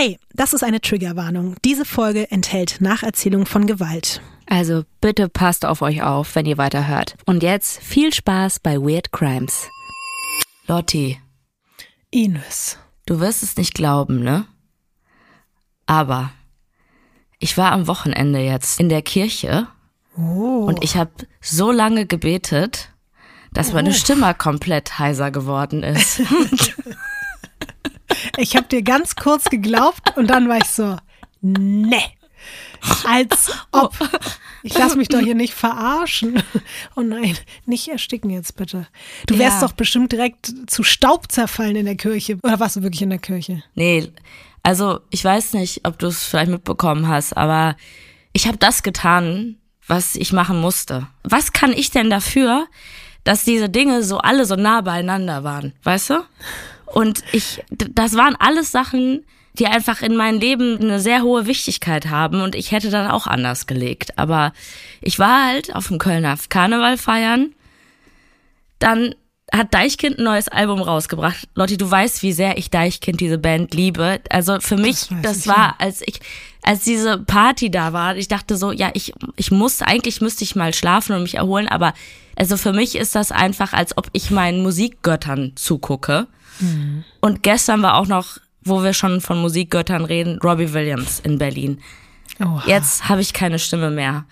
Hey, das ist eine Triggerwarnung. Diese Folge enthält Nacherzählung von Gewalt. Also bitte passt auf euch auf, wenn ihr weiterhört. Und jetzt viel Spaß bei Weird Crimes. Lotti, Ines. du wirst es nicht glauben, ne? Aber ich war am Wochenende jetzt in der Kirche Oh. und ich habe so lange gebetet, dass meine Stimme komplett heiser geworden ist. Ich habe dir ganz kurz geglaubt und dann war ich so, ne. Als ob. Ich lass mich doch hier nicht verarschen. Oh nein, nicht ersticken jetzt bitte. Du wärst Ja. doch bestimmt direkt zu Staub zerfallen in der Kirche. Oder warst du wirklich in der Kirche? Nee, also ich weiß nicht, ob du es vielleicht mitbekommen hast, aber ich habe das getan, was ich machen musste. Was kann ich denn dafür, dass diese Dinge so alle so nah beieinander waren, weißt du? Und ich, das waren alles Sachen, die einfach in meinem Leben eine sehr hohe Wichtigkeit haben und ich hätte dann auch anders gelegt. Aber ich war halt auf dem Kölner Karneval feiern dann hat Deichkind ein neues Album rausgebracht. Lotti, du weißt, wie sehr ich Deichkind, diese Band, liebe. Also für mich, das, ich, war, als ich, als diese Party da war, ich dachte so, ja, ich, ich muss, eigentlich müsste ich mal schlafen und mich erholen, aber also für mich ist das einfach, als ob ich meinen Musikgöttern zugucke. Mhm. Und gestern war auch noch, wo wir schon von Musikgöttern reden, Robbie Williams in Berlin. Oha. Jetzt habe ich keine Stimme mehr.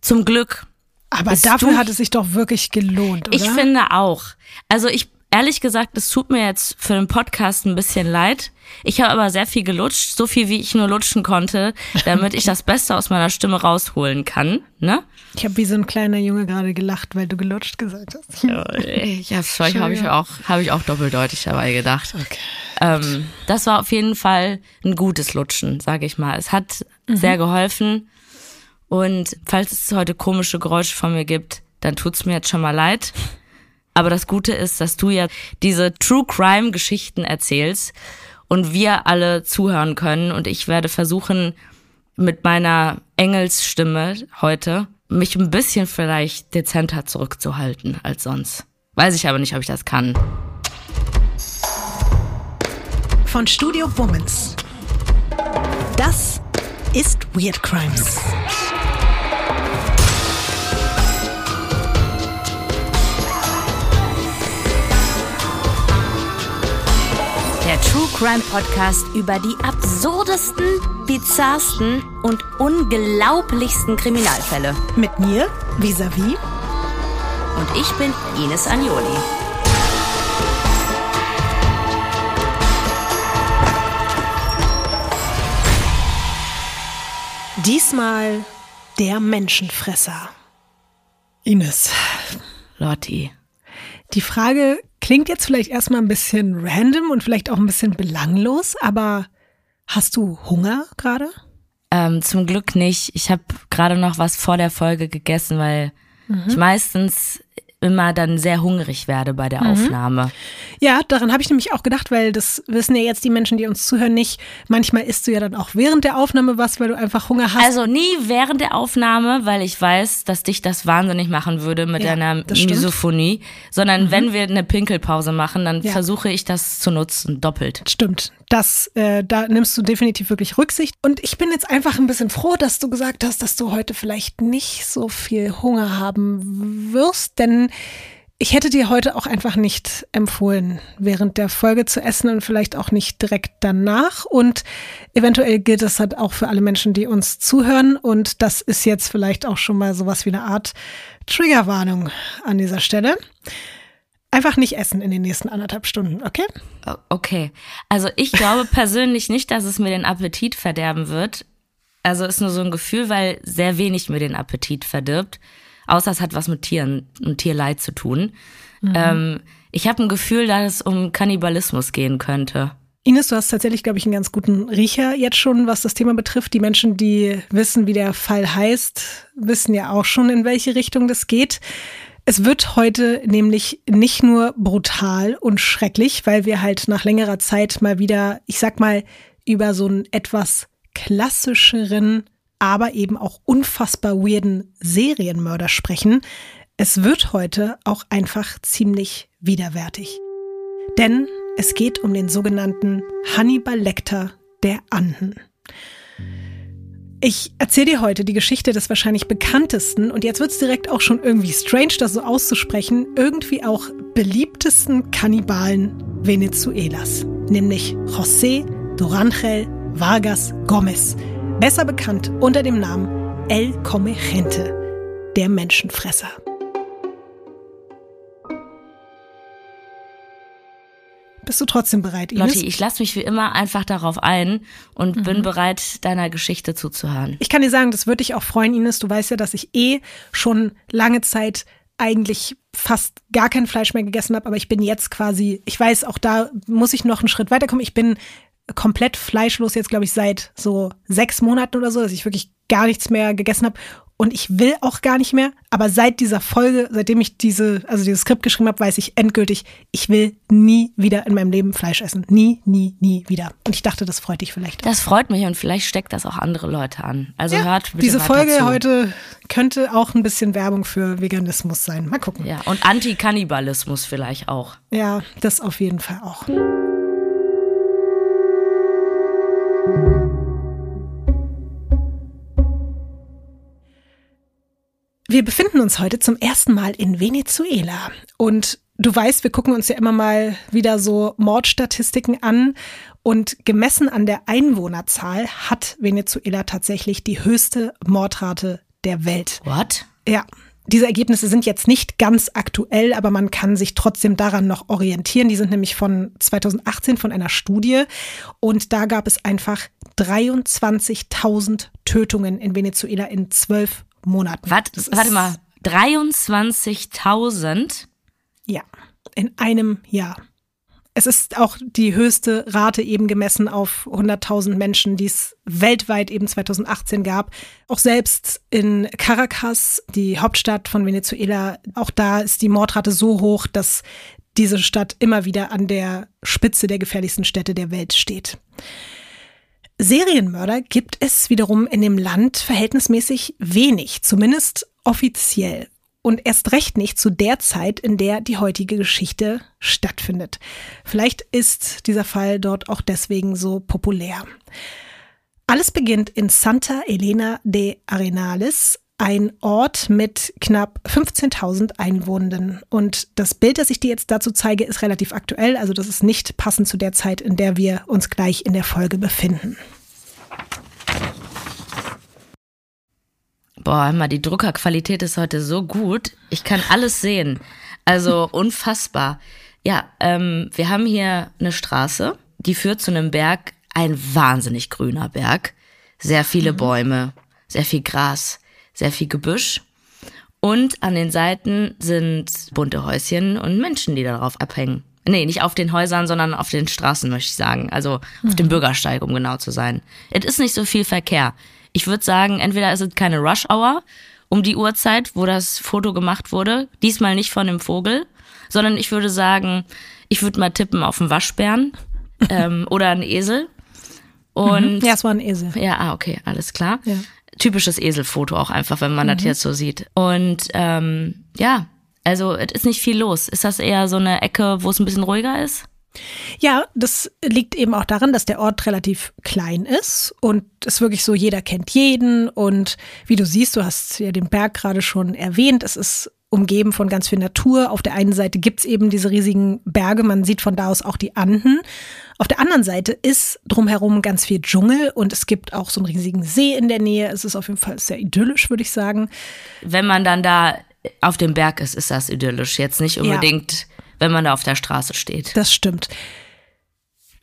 Zum Glück. Aber dafür du- hat es sich doch wirklich gelohnt, oder? Ich finde auch. Also ich, ehrlich gesagt, es tut mir jetzt für den Podcast ein bisschen leid. Ich habe aber sehr viel gelutscht, so viel wie ich nur lutschen konnte, damit ich das Beste aus meiner Stimme rausholen kann. Ne? Ich habe wie so ein kleiner Junge gerade gelacht, weil du gelutscht gesagt hast. Ich hab's, habe ich auch, habe ich auch doppeldeutig dabei gedacht. Ähm, das war auf jeden Fall ein gutes Lutschen, sage ich mal. Es hat sehr geholfen. Und falls es heute komische Geräusche von mir gibt, dann tut's mir jetzt schon mal leid. Aber das Gute ist, dass du ja diese True Crime Geschichten erzählst und wir alle zuhören können. Und ich werde versuchen, mit meiner Engelsstimme heute mich ein bisschen vielleicht dezenter zurückzuhalten als sonst. Weiß ich aber nicht, ob ich das kann. Von Studio Womans. Das ist Weird Crimes. Der True Crime Podcast über die absurdesten, bizarrsten und unglaublichsten Kriminalfälle. Mit mir, vis-à-vis. Und ich bin Ines Agnoli. Diesmal der Menschenfresser. Ines, Lotti. Die Frage klingt jetzt vielleicht erstmal ein bisschen random und vielleicht auch ein bisschen belanglos, aber hast du Hunger gerade? Ähm, zum Glück nicht. Ich habe gerade noch was vor der Folge gegessen, weil ich meistens immer dann sehr hungrig werde bei der Aufnahme. Ja, daran habe ich nämlich auch gedacht, weil das wissen ja jetzt die Menschen, die uns zuhören, nicht. Manchmal isst du ja dann auch während der Aufnahme was, weil du einfach Hunger hast. Also nie während der Aufnahme, weil ich weiß, dass dich das wahnsinnig machen würde mit Ja, deiner. Mhm. Misophonie, sondern wenn wir eine Pinkelpause machen, dann Ja. versuche ich das zu nutzen, doppelt. Stimmt. Das, äh, da nimmst du definitiv wirklich Rücksicht. Und ich bin jetzt einfach ein bisschen froh, dass du gesagt hast, dass du heute vielleicht nicht so viel Hunger haben wirst, denn ich hätte dir heute auch einfach nicht empfohlen, während der Folge zu essen und vielleicht auch nicht direkt danach. Und eventuell gilt das halt auch für alle Menschen, die uns zuhören. Und das ist jetzt vielleicht auch schon mal sowas wie eine Art Triggerwarnung an dieser Stelle. Einfach nicht essen in den nächsten anderthalb Stunden, okay? Okay. Also ich glaube persönlich nicht, dass es mir den Appetit verderben wird. Also ist nur so ein Gefühl, weil sehr wenig mir den Appetit verdirbt. Außer es hat was mit Tieren und Tierleid zu tun. Ähm, ich habe ein Gefühl, dass es um Kannibalismus gehen könnte. Ines, du hast tatsächlich, glaube ich, einen ganz guten Riecher jetzt schon, was das Thema betrifft. Die Menschen, die wissen, wie der Fall heißt, wissen ja auch schon, in welche Richtung das geht. Es wird heute nämlich nicht nur brutal und schrecklich, weil wir halt nach längerer Zeit mal wieder, ich sag mal, über so einen etwas klassischeren, aber eben auch unfassbar weirden Serienmörder sprechen. Es wird heute auch einfach ziemlich widerwärtig. Denn es geht um den sogenannten Hannibal Lecter der Anden. Ich erzähle dir heute die Geschichte des wahrscheinlich bekanntesten und jetzt wird es direkt auch schon irgendwie strange, das so auszusprechen, irgendwie auch beliebtesten Kannibalen Venezuelas, nämlich José Durangel Vargas Gomez, besser bekannt unter dem Namen El Comegente, der Menschenfresser. Bist du trotzdem bereit, Ines? Lotti, ich lasse mich wie immer einfach darauf ein und mhm. bin bereit, deiner Geschichte zuzuhören. Ich kann dir sagen, das würde dich auch freuen, Ines. Du weißt ja, dass ich eh schon lange Zeit eigentlich fast gar kein Fleisch mehr gegessen habe, aber ich bin jetzt quasi, ich weiß, auch da muss ich noch einen Schritt weiterkommen. Ich bin komplett fleischlos jetzt, glaube ich, seit so sechs Monaten oder so, dass ich wirklich gar nichts mehr gegessen habe und ich will auch gar nicht mehr. Aber seit dieser Folge, seitdem ich diese, also dieses Skript geschrieben habe, weiß ich endgültig, ich will nie wieder in meinem Leben Fleisch essen. Nie, nie, nie wieder. Und ich dachte, das freut dich vielleicht. Das freut mich und vielleicht steckt das auch andere Leute an. Also ja, hört bitte Diese Folge zu. heute könnte auch ein bisschen Werbung für Veganismus sein. Mal gucken. Ja, und Antikannibalismus vielleicht auch. Ja, das auf jeden Fall auch. Wir befinden uns heute zum ersten Mal in Venezuela und du weißt, wir gucken uns ja immer mal wieder so Mordstatistiken an und gemessen an der Einwohnerzahl hat Venezuela tatsächlich die höchste Mordrate der Welt. What? Ja. Diese Ergebnisse sind jetzt nicht ganz aktuell, aber man kann sich trotzdem daran noch orientieren. Die sind nämlich von 2018 von einer Studie und da gab es einfach 23.000 Tötungen in Venezuela in zwölf Monaten. Wart, warte mal, 23.000? Ja, in einem Jahr. Es ist auch die höchste Rate eben gemessen auf 100.000 Menschen, die es weltweit eben 2018 gab. Auch selbst in Caracas, die Hauptstadt von Venezuela, auch da ist die Mordrate so hoch, dass diese Stadt immer wieder an der Spitze der gefährlichsten Städte der Welt steht. Serienmörder gibt es wiederum in dem Land verhältnismäßig wenig, zumindest offiziell. Und erst recht nicht zu der Zeit, in der die heutige Geschichte stattfindet. Vielleicht ist dieser Fall dort auch deswegen so populär. Alles beginnt in Santa Elena de Arenales, ein Ort mit knapp 15.000 Einwohnenden. Und das Bild, das ich dir jetzt dazu zeige, ist relativ aktuell. Also das ist nicht passend zu der Zeit, in der wir uns gleich in der Folge befinden. Boah, mal, die Druckerqualität ist heute so gut. Ich kann alles sehen. Also unfassbar. Ja, ähm, wir haben hier eine Straße, die führt zu einem Berg, ein wahnsinnig grüner Berg. Sehr viele mhm. Bäume, sehr viel Gras sehr viel Gebüsch. Und an den Seiten sind bunte Häuschen und Menschen, die darauf abhängen. Nee, nicht auf den Häusern, sondern auf den Straßen, möchte ich sagen. Also mhm. auf dem Bürgersteig, um genau zu sein. Es ist nicht so viel Verkehr. Ich würde sagen, entweder ist es keine Rush-Hour um die Uhrzeit, wo das Foto gemacht wurde. Diesmal nicht von dem Vogel, sondern ich würde sagen, ich würde mal tippen auf einen Waschbären ähm, oder einen Esel. Und mhm. Ja, es war ein Esel. Ja, ah, okay, alles klar. Ja typisches Eselfoto auch einfach, wenn man mhm. das jetzt so sieht. Und ähm, ja, also es ist nicht viel los. Ist das eher so eine Ecke, wo es ein bisschen ruhiger ist? Ja, das liegt eben auch daran, dass der Ort relativ klein ist und es wirklich so, jeder kennt jeden. Und wie du siehst, du hast ja den Berg gerade schon erwähnt, es ist umgeben von ganz viel Natur. Auf der einen Seite gibt's eben diese riesigen Berge, man sieht von da aus auch die Anden. Auf der anderen Seite ist drumherum ganz viel Dschungel und es gibt auch so einen riesigen See in der Nähe. Es ist auf jeden Fall sehr idyllisch, würde ich sagen. Wenn man dann da auf dem Berg ist, ist das idyllisch. Jetzt nicht unbedingt, ja. wenn man da auf der Straße steht. Das stimmt.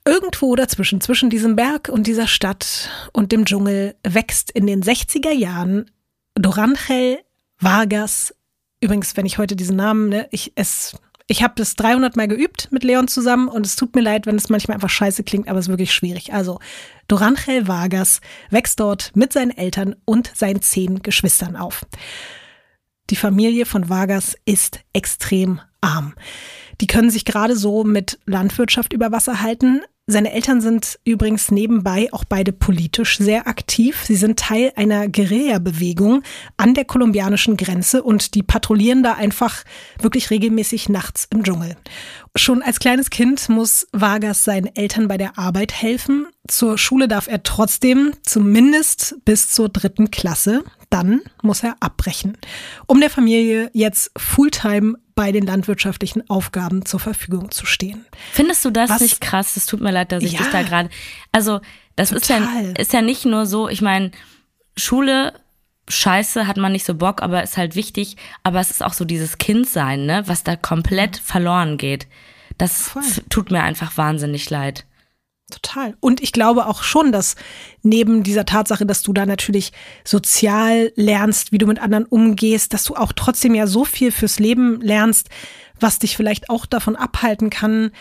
Irgendwo dazwischen, zwischen diesem Berg und dieser Stadt und dem Dschungel, wächst in den 60er Jahren Dorangel Vargas. Übrigens, wenn ich heute diesen Namen, ne, ich es ich habe das 300 Mal geübt mit Leon zusammen und es tut mir leid, wenn es manchmal einfach scheiße klingt, aber es ist wirklich schwierig. Also, Dorangel Vargas wächst dort mit seinen Eltern und seinen zehn Geschwistern auf. Die Familie von Vargas ist extrem arm. Die können sich gerade so mit Landwirtschaft über Wasser halten. Seine Eltern sind übrigens nebenbei auch beide politisch sehr aktiv. Sie sind Teil einer Guerilla-Bewegung an der kolumbianischen Grenze und die patrouillieren da einfach wirklich regelmäßig nachts im Dschungel. Schon als kleines Kind muss Vargas seinen Eltern bei der Arbeit helfen. Zur Schule darf er trotzdem zumindest bis zur dritten Klasse. Dann muss er abbrechen, um der Familie jetzt Fulltime bei den landwirtschaftlichen Aufgaben zur Verfügung zu stehen. Findest du das Was? nicht krass? Es tut mir leid, dass ich ja, dich da gerade. Also, das ist ja, ist ja nicht nur so, ich meine, Schule scheiße, hat man nicht so Bock, aber ist halt wichtig. Aber es ist auch so dieses Kindsein, ne, was da komplett verloren geht. Das Voll. tut mir einfach wahnsinnig leid. Total. Und ich glaube auch schon, dass neben dieser Tatsache, dass du da natürlich sozial lernst, wie du mit anderen umgehst, dass du auch trotzdem ja so viel fürs Leben lernst, was dich vielleicht auch davon abhalten kann,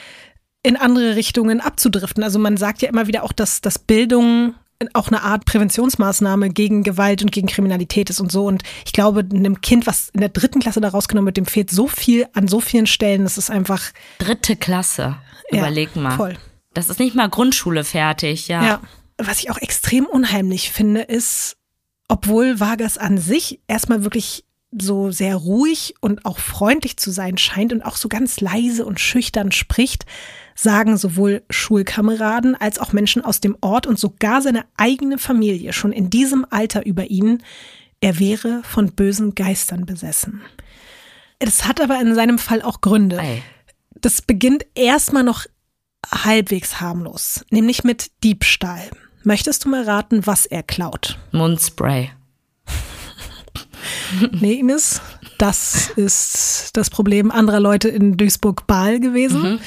in andere Richtungen abzudriften. Also man sagt ja immer wieder auch, dass, dass Bildung auch eine Art Präventionsmaßnahme gegen Gewalt und gegen Kriminalität ist und so. Und ich glaube, einem Kind, was in der dritten Klasse da rausgenommen wird, dem fehlt so viel an so vielen Stellen. Das ist einfach. Dritte Klasse. Überleg ja, mal. Voll. Das ist nicht mal Grundschule fertig, ja. Ja. Was ich auch extrem unheimlich finde, ist, obwohl Vargas an sich erstmal wirklich so sehr ruhig und auch freundlich zu sein scheint und auch so ganz leise und schüchtern spricht, sagen sowohl Schulkameraden als auch Menschen aus dem Ort und sogar seine eigene Familie schon in diesem Alter über ihn, er wäre von bösen Geistern besessen. Es hat aber in seinem Fall auch Gründe. Ei. Das beginnt erstmal noch halbwegs harmlos, nämlich mit Diebstahl. Möchtest du mal raten, was er klaut? Mundspray. nee, Ines, das ist das Problem anderer Leute in Duisburg-Baal gewesen. Mhm.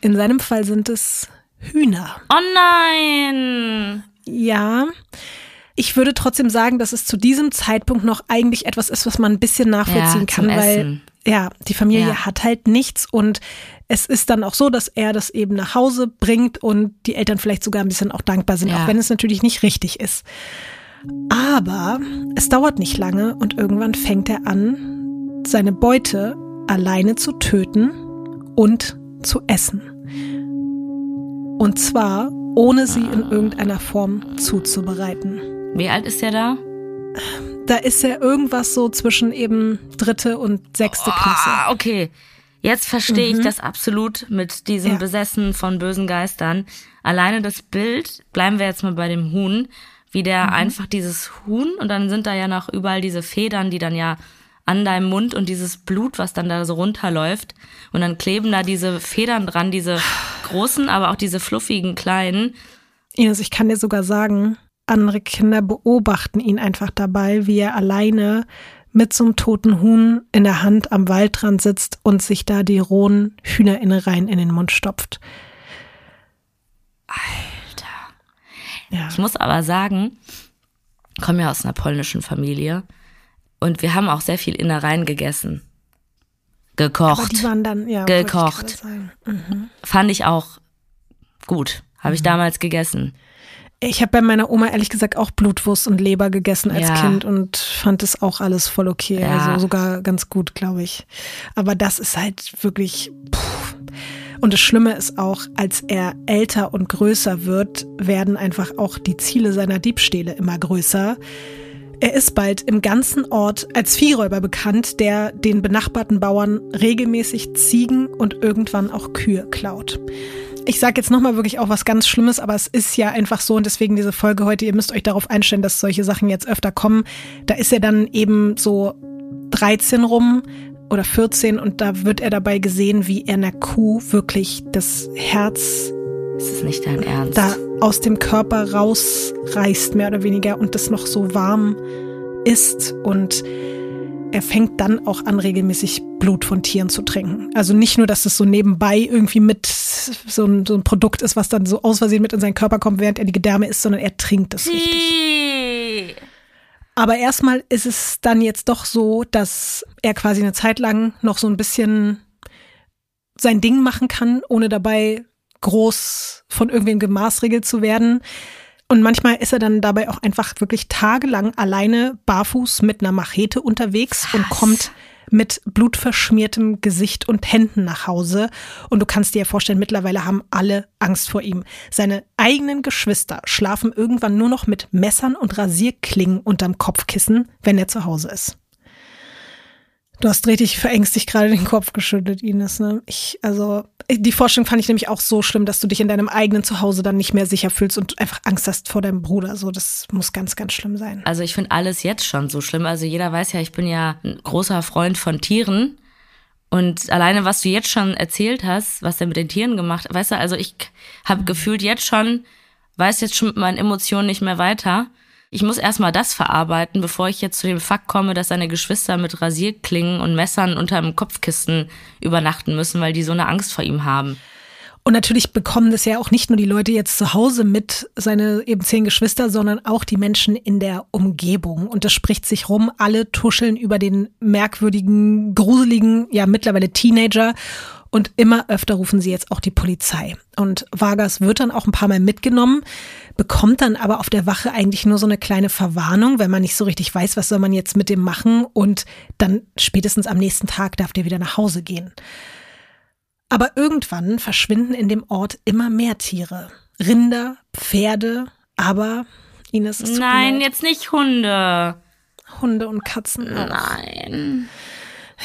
In seinem Fall sind es Hühner. Oh nein! Ja. Ich würde trotzdem sagen, dass es zu diesem Zeitpunkt noch eigentlich etwas ist, was man ein bisschen nachvollziehen ja, kann, weil Essen. ja, die Familie ja. hat halt nichts und es ist dann auch so, dass er das eben nach Hause bringt und die Eltern vielleicht sogar ein bisschen auch dankbar sind, ja. auch wenn es natürlich nicht richtig ist. Aber es dauert nicht lange und irgendwann fängt er an, seine Beute alleine zu töten und zu essen. Und zwar ohne sie in irgendeiner Form zuzubereiten. Wie alt ist er da? Da ist er irgendwas so zwischen eben dritte und sechste oh, Klasse. Ah, okay. Jetzt verstehe mhm. ich das absolut mit diesem ja. Besessen von bösen Geistern. Alleine das Bild, bleiben wir jetzt mal bei dem Huhn, wie der mhm. einfach dieses Huhn und dann sind da ja noch überall diese Federn, die dann ja an deinem Mund und dieses Blut, was dann da so runterläuft. Und dann kleben da diese Federn dran, diese großen, aber auch diese fluffigen kleinen. Ines, ich kann dir sogar sagen, andere Kinder beobachten ihn einfach dabei, wie er alleine mit so einem toten Huhn in der Hand am Waldrand sitzt und sich da die rohen Hühnerinnereien in den Mund stopft. Alter. Ja. Ich muss aber sagen, ich komme ja aus einer polnischen Familie und wir haben auch sehr viel Innereien gegessen. Gekocht. Dann, ja, gekocht. Ich mhm. Fand ich auch gut. Habe ich mhm. damals gegessen. Ich habe bei meiner Oma ehrlich gesagt auch Blutwurst und Leber gegessen als ja. Kind und fand es auch alles voll okay. Ja. Also sogar ganz gut, glaube ich. Aber das ist halt wirklich. Puh. Und das Schlimme ist auch, als er älter und größer wird, werden einfach auch die Ziele seiner Diebstähle immer größer. Er ist bald im ganzen Ort als Viehräuber bekannt, der den benachbarten Bauern regelmäßig Ziegen und irgendwann auch Kühe klaut. Ich sage jetzt nochmal wirklich auch was ganz Schlimmes, aber es ist ja einfach so und deswegen diese Folge heute, ihr müsst euch darauf einstellen, dass solche Sachen jetzt öfter kommen. Da ist er dann eben so 13 rum oder 14 und da wird er dabei gesehen, wie er einer Kuh wirklich das Herz ist nicht dein Ernst. Da aus dem Körper rausreißt, mehr oder weniger, und das noch so warm ist. Und er fängt dann auch an, regelmäßig Blut von Tieren zu trinken. Also nicht nur, dass es so nebenbei irgendwie mit so ein, so ein Produkt ist, was dann so aus Versehen mit in seinen Körper kommt, während er die Gedärme isst, sondern er trinkt es richtig. Aber erstmal ist es dann jetzt doch so, dass er quasi eine Zeit lang noch so ein bisschen sein Ding machen kann, ohne dabei groß von irgendwem gemaßregelt zu werden. Und manchmal ist er dann dabei auch einfach wirklich tagelang alleine barfuß mit einer Machete unterwegs Was? und kommt mit blutverschmiertem Gesicht und Händen nach Hause. Und du kannst dir ja vorstellen, mittlerweile haben alle Angst vor ihm. Seine eigenen Geschwister schlafen irgendwann nur noch mit Messern und Rasierklingen unterm Kopfkissen, wenn er zu Hause ist. Du hast richtig verängstigt gerade den Kopf geschüttelt, Ines. Ne? Ich, also, die Vorstellung fand ich nämlich auch so schlimm, dass du dich in deinem eigenen Zuhause dann nicht mehr sicher fühlst und einfach Angst hast vor deinem Bruder. So, das muss ganz, ganz schlimm sein. Also ich finde alles jetzt schon so schlimm. Also jeder weiß ja, ich bin ja ein großer Freund von Tieren. Und alleine, was du jetzt schon erzählt hast, was er mit den Tieren gemacht hat, weißt du, also ich habe gefühlt jetzt schon, weiß jetzt schon mit meinen Emotionen nicht mehr weiter ich muss erstmal das verarbeiten, bevor ich jetzt zu dem Fakt komme, dass seine Geschwister mit Rasierklingen und Messern unter dem Kopfkissen übernachten müssen, weil die so eine Angst vor ihm haben. Und natürlich bekommen das ja auch nicht nur die Leute jetzt zu Hause mit, seine eben zehn Geschwister, sondern auch die Menschen in der Umgebung. Und das spricht sich rum. Alle tuscheln über den merkwürdigen, gruseligen, ja mittlerweile Teenager. Und immer öfter rufen sie jetzt auch die Polizei. Und Vargas wird dann auch ein paar Mal mitgenommen bekommt dann aber auf der Wache eigentlich nur so eine kleine Verwarnung, wenn man nicht so richtig weiß, was soll man jetzt mit dem machen und dann spätestens am nächsten Tag darf der wieder nach Hause gehen. Aber irgendwann verschwinden in dem Ort immer mehr Tiere. Rinder, Pferde, aber Ines ist Nein, jetzt nicht Hunde. Hunde und Katzen. Nein.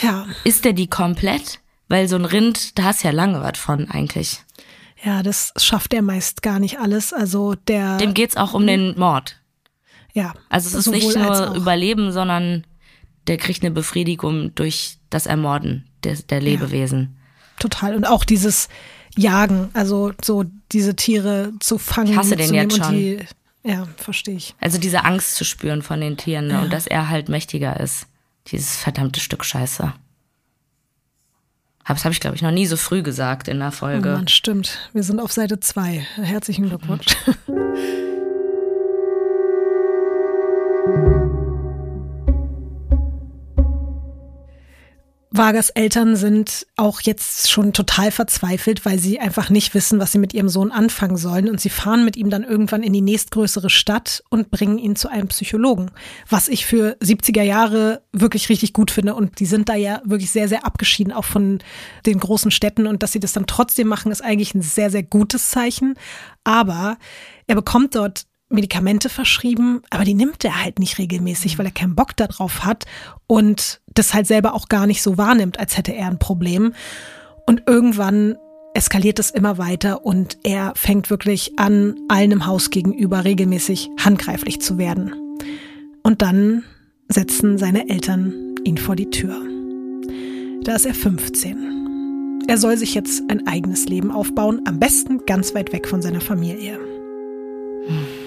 Ja. Ist der die komplett? Weil so ein Rind, da hast ja lange was von eigentlich. Ja, das schafft er meist gar nicht alles. Also der. Dem geht's auch um den Mord. Ja. Also es ist nicht nur Überleben, sondern der kriegt eine Befriedigung durch das Ermorden der, der Lebewesen. Ja, total. Und auch dieses Jagen, also so diese Tiere zu fangen. Ich hasse den jetzt schon. Die, ja, verstehe ich. Also diese Angst zu spüren von den Tieren ne? ja. und dass er halt mächtiger ist. Dieses verdammte Stück Scheiße. Das habe ich, glaube ich, noch nie so früh gesagt in der Folge. Oh Mann, stimmt. Wir sind auf Seite 2. Herzlichen Glückwunsch. Vargas Eltern sind auch jetzt schon total verzweifelt, weil sie einfach nicht wissen, was sie mit ihrem Sohn anfangen sollen. Und sie fahren mit ihm dann irgendwann in die nächstgrößere Stadt und bringen ihn zu einem Psychologen. Was ich für 70er Jahre wirklich richtig gut finde. Und die sind da ja wirklich sehr, sehr abgeschieden, auch von den großen Städten. Und dass sie das dann trotzdem machen, ist eigentlich ein sehr, sehr gutes Zeichen. Aber er bekommt dort Medikamente verschrieben, aber die nimmt er halt nicht regelmäßig, weil er keinen Bock darauf hat und das halt selber auch gar nicht so wahrnimmt, als hätte er ein Problem. Und irgendwann eskaliert es immer weiter und er fängt wirklich an, allen im Haus gegenüber regelmäßig handgreiflich zu werden. Und dann setzen seine Eltern ihn vor die Tür. Da ist er 15. Er soll sich jetzt ein eigenes Leben aufbauen, am besten ganz weit weg von seiner Familie. Hm.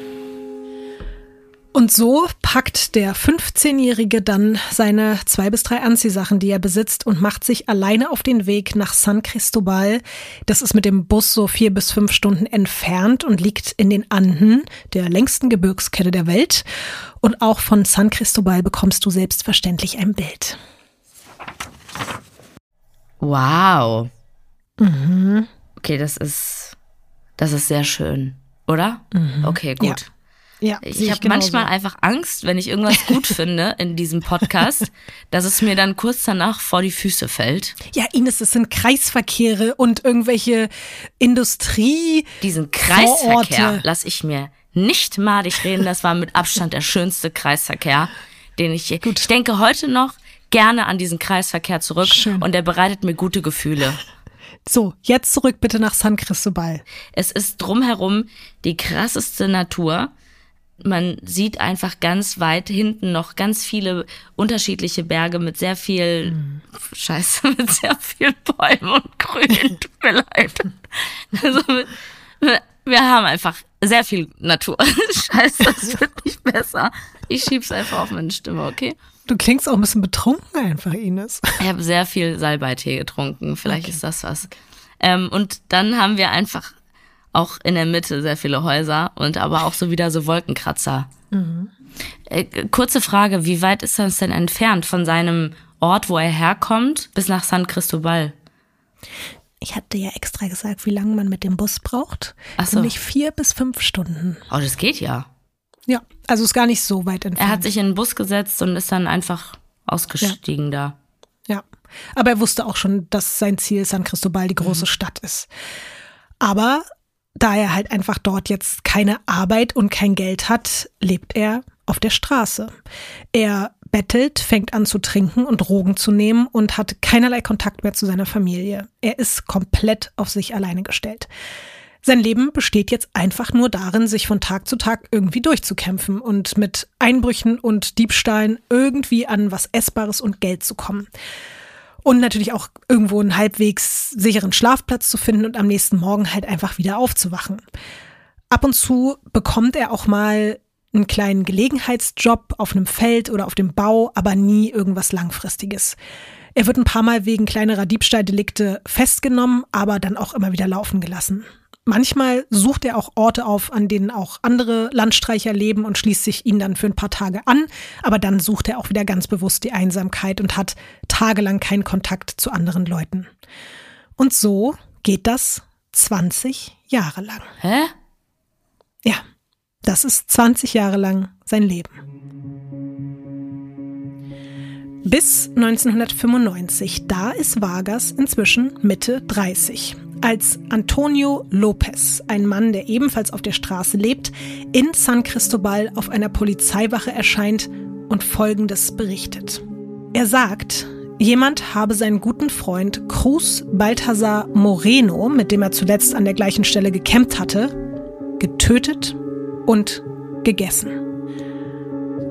Und so packt der 15-Jährige dann seine zwei bis drei Anziehsachen, die er besitzt, und macht sich alleine auf den Weg nach San Cristobal. Das ist mit dem Bus so vier bis fünf Stunden entfernt und liegt in den Anden, der längsten Gebirgskette der Welt. Und auch von San Cristobal bekommst du selbstverständlich ein Bild. Wow. Mhm. Okay, das ist, das ist sehr schön, oder? Mhm. Okay, gut. Ja. Ja, ich, habe manchmal einfach Angst, wenn ich irgendwas gut finde in diesem Podcast, dass es mir dann kurz danach vor die Füße fällt. Ja, Ines, es sind Kreisverkehre und irgendwelche Industrie. Diesen Kreisverkehr lasse ich mir nicht madig reden. Das war mit Abstand der schönste Kreisverkehr, den ich. Gut. Ich denke heute noch gerne an diesen Kreisverkehr zurück Schön. und der bereitet mir gute Gefühle. So, jetzt zurück bitte nach San Cristobal. Es ist drumherum die krasseste Natur man sieht einfach ganz weit hinten noch ganz viele unterschiedliche Berge mit sehr viel mhm. Scheiße, mit sehr viel Bäumen und Grün. Tut mir leid. Also mit, wir haben einfach sehr viel Natur. Scheiße, das wird nicht besser. Ich schieb's einfach auf meine Stimme, okay? Du klingst auch ein bisschen betrunken einfach, Ines. Ich habe sehr viel Salbeitee getrunken. Vielleicht okay. ist das was. Ähm, und dann haben wir einfach auch in der Mitte sehr viele Häuser und aber auch so wieder so Wolkenkratzer. Mhm. Äh, kurze Frage, wie weit ist das denn entfernt von seinem Ort, wo er herkommt, bis nach San Cristobal? Ich hatte ja extra gesagt, wie lange man mit dem Bus braucht. Ach so. Nämlich vier bis fünf Stunden. Oh, das geht ja. Ja, also ist gar nicht so weit entfernt. Er hat sich in den Bus gesetzt und ist dann einfach ausgestiegen ja. da. Aber er wusste auch schon, dass sein Ziel San Cristobal die große mhm. Stadt ist. Aber da er halt einfach dort jetzt keine Arbeit und kein Geld hat, lebt er auf der Straße. Er bettelt, fängt an zu trinken und Drogen zu nehmen und hat keinerlei Kontakt mehr zu seiner Familie. Er ist komplett auf sich alleine gestellt. Sein Leben besteht jetzt einfach nur darin, sich von Tag zu Tag irgendwie durchzukämpfen und mit Einbrüchen und Diebstahlen irgendwie an was Essbares und Geld zu kommen. Und natürlich auch irgendwo einen halbwegs sicheren Schlafplatz zu finden und am nächsten Morgen halt einfach wieder aufzuwachen. Ab und zu bekommt er auch mal einen kleinen Gelegenheitsjob auf einem Feld oder auf dem Bau, aber nie irgendwas Langfristiges. Er wird ein paar Mal wegen kleinerer Diebstahldelikte festgenommen, aber dann auch immer wieder laufen gelassen. Manchmal sucht er auch Orte auf, an denen auch andere Landstreicher leben und schließt sich ihnen dann für ein paar Tage an, aber dann sucht er auch wieder ganz bewusst die Einsamkeit und hat tagelang keinen Kontakt zu anderen Leuten. Und so geht das 20 Jahre lang. Hä? Ja, das ist 20 Jahre lang sein Leben. Bis 1995, da ist Vargas inzwischen Mitte 30 als Antonio Lopez, ein Mann, der ebenfalls auf der Straße lebt, in San Cristobal auf einer Polizeiwache erscheint und Folgendes berichtet. Er sagt, jemand habe seinen guten Freund Cruz Balthasar Moreno, mit dem er zuletzt an der gleichen Stelle gekämpft hatte, getötet und gegessen.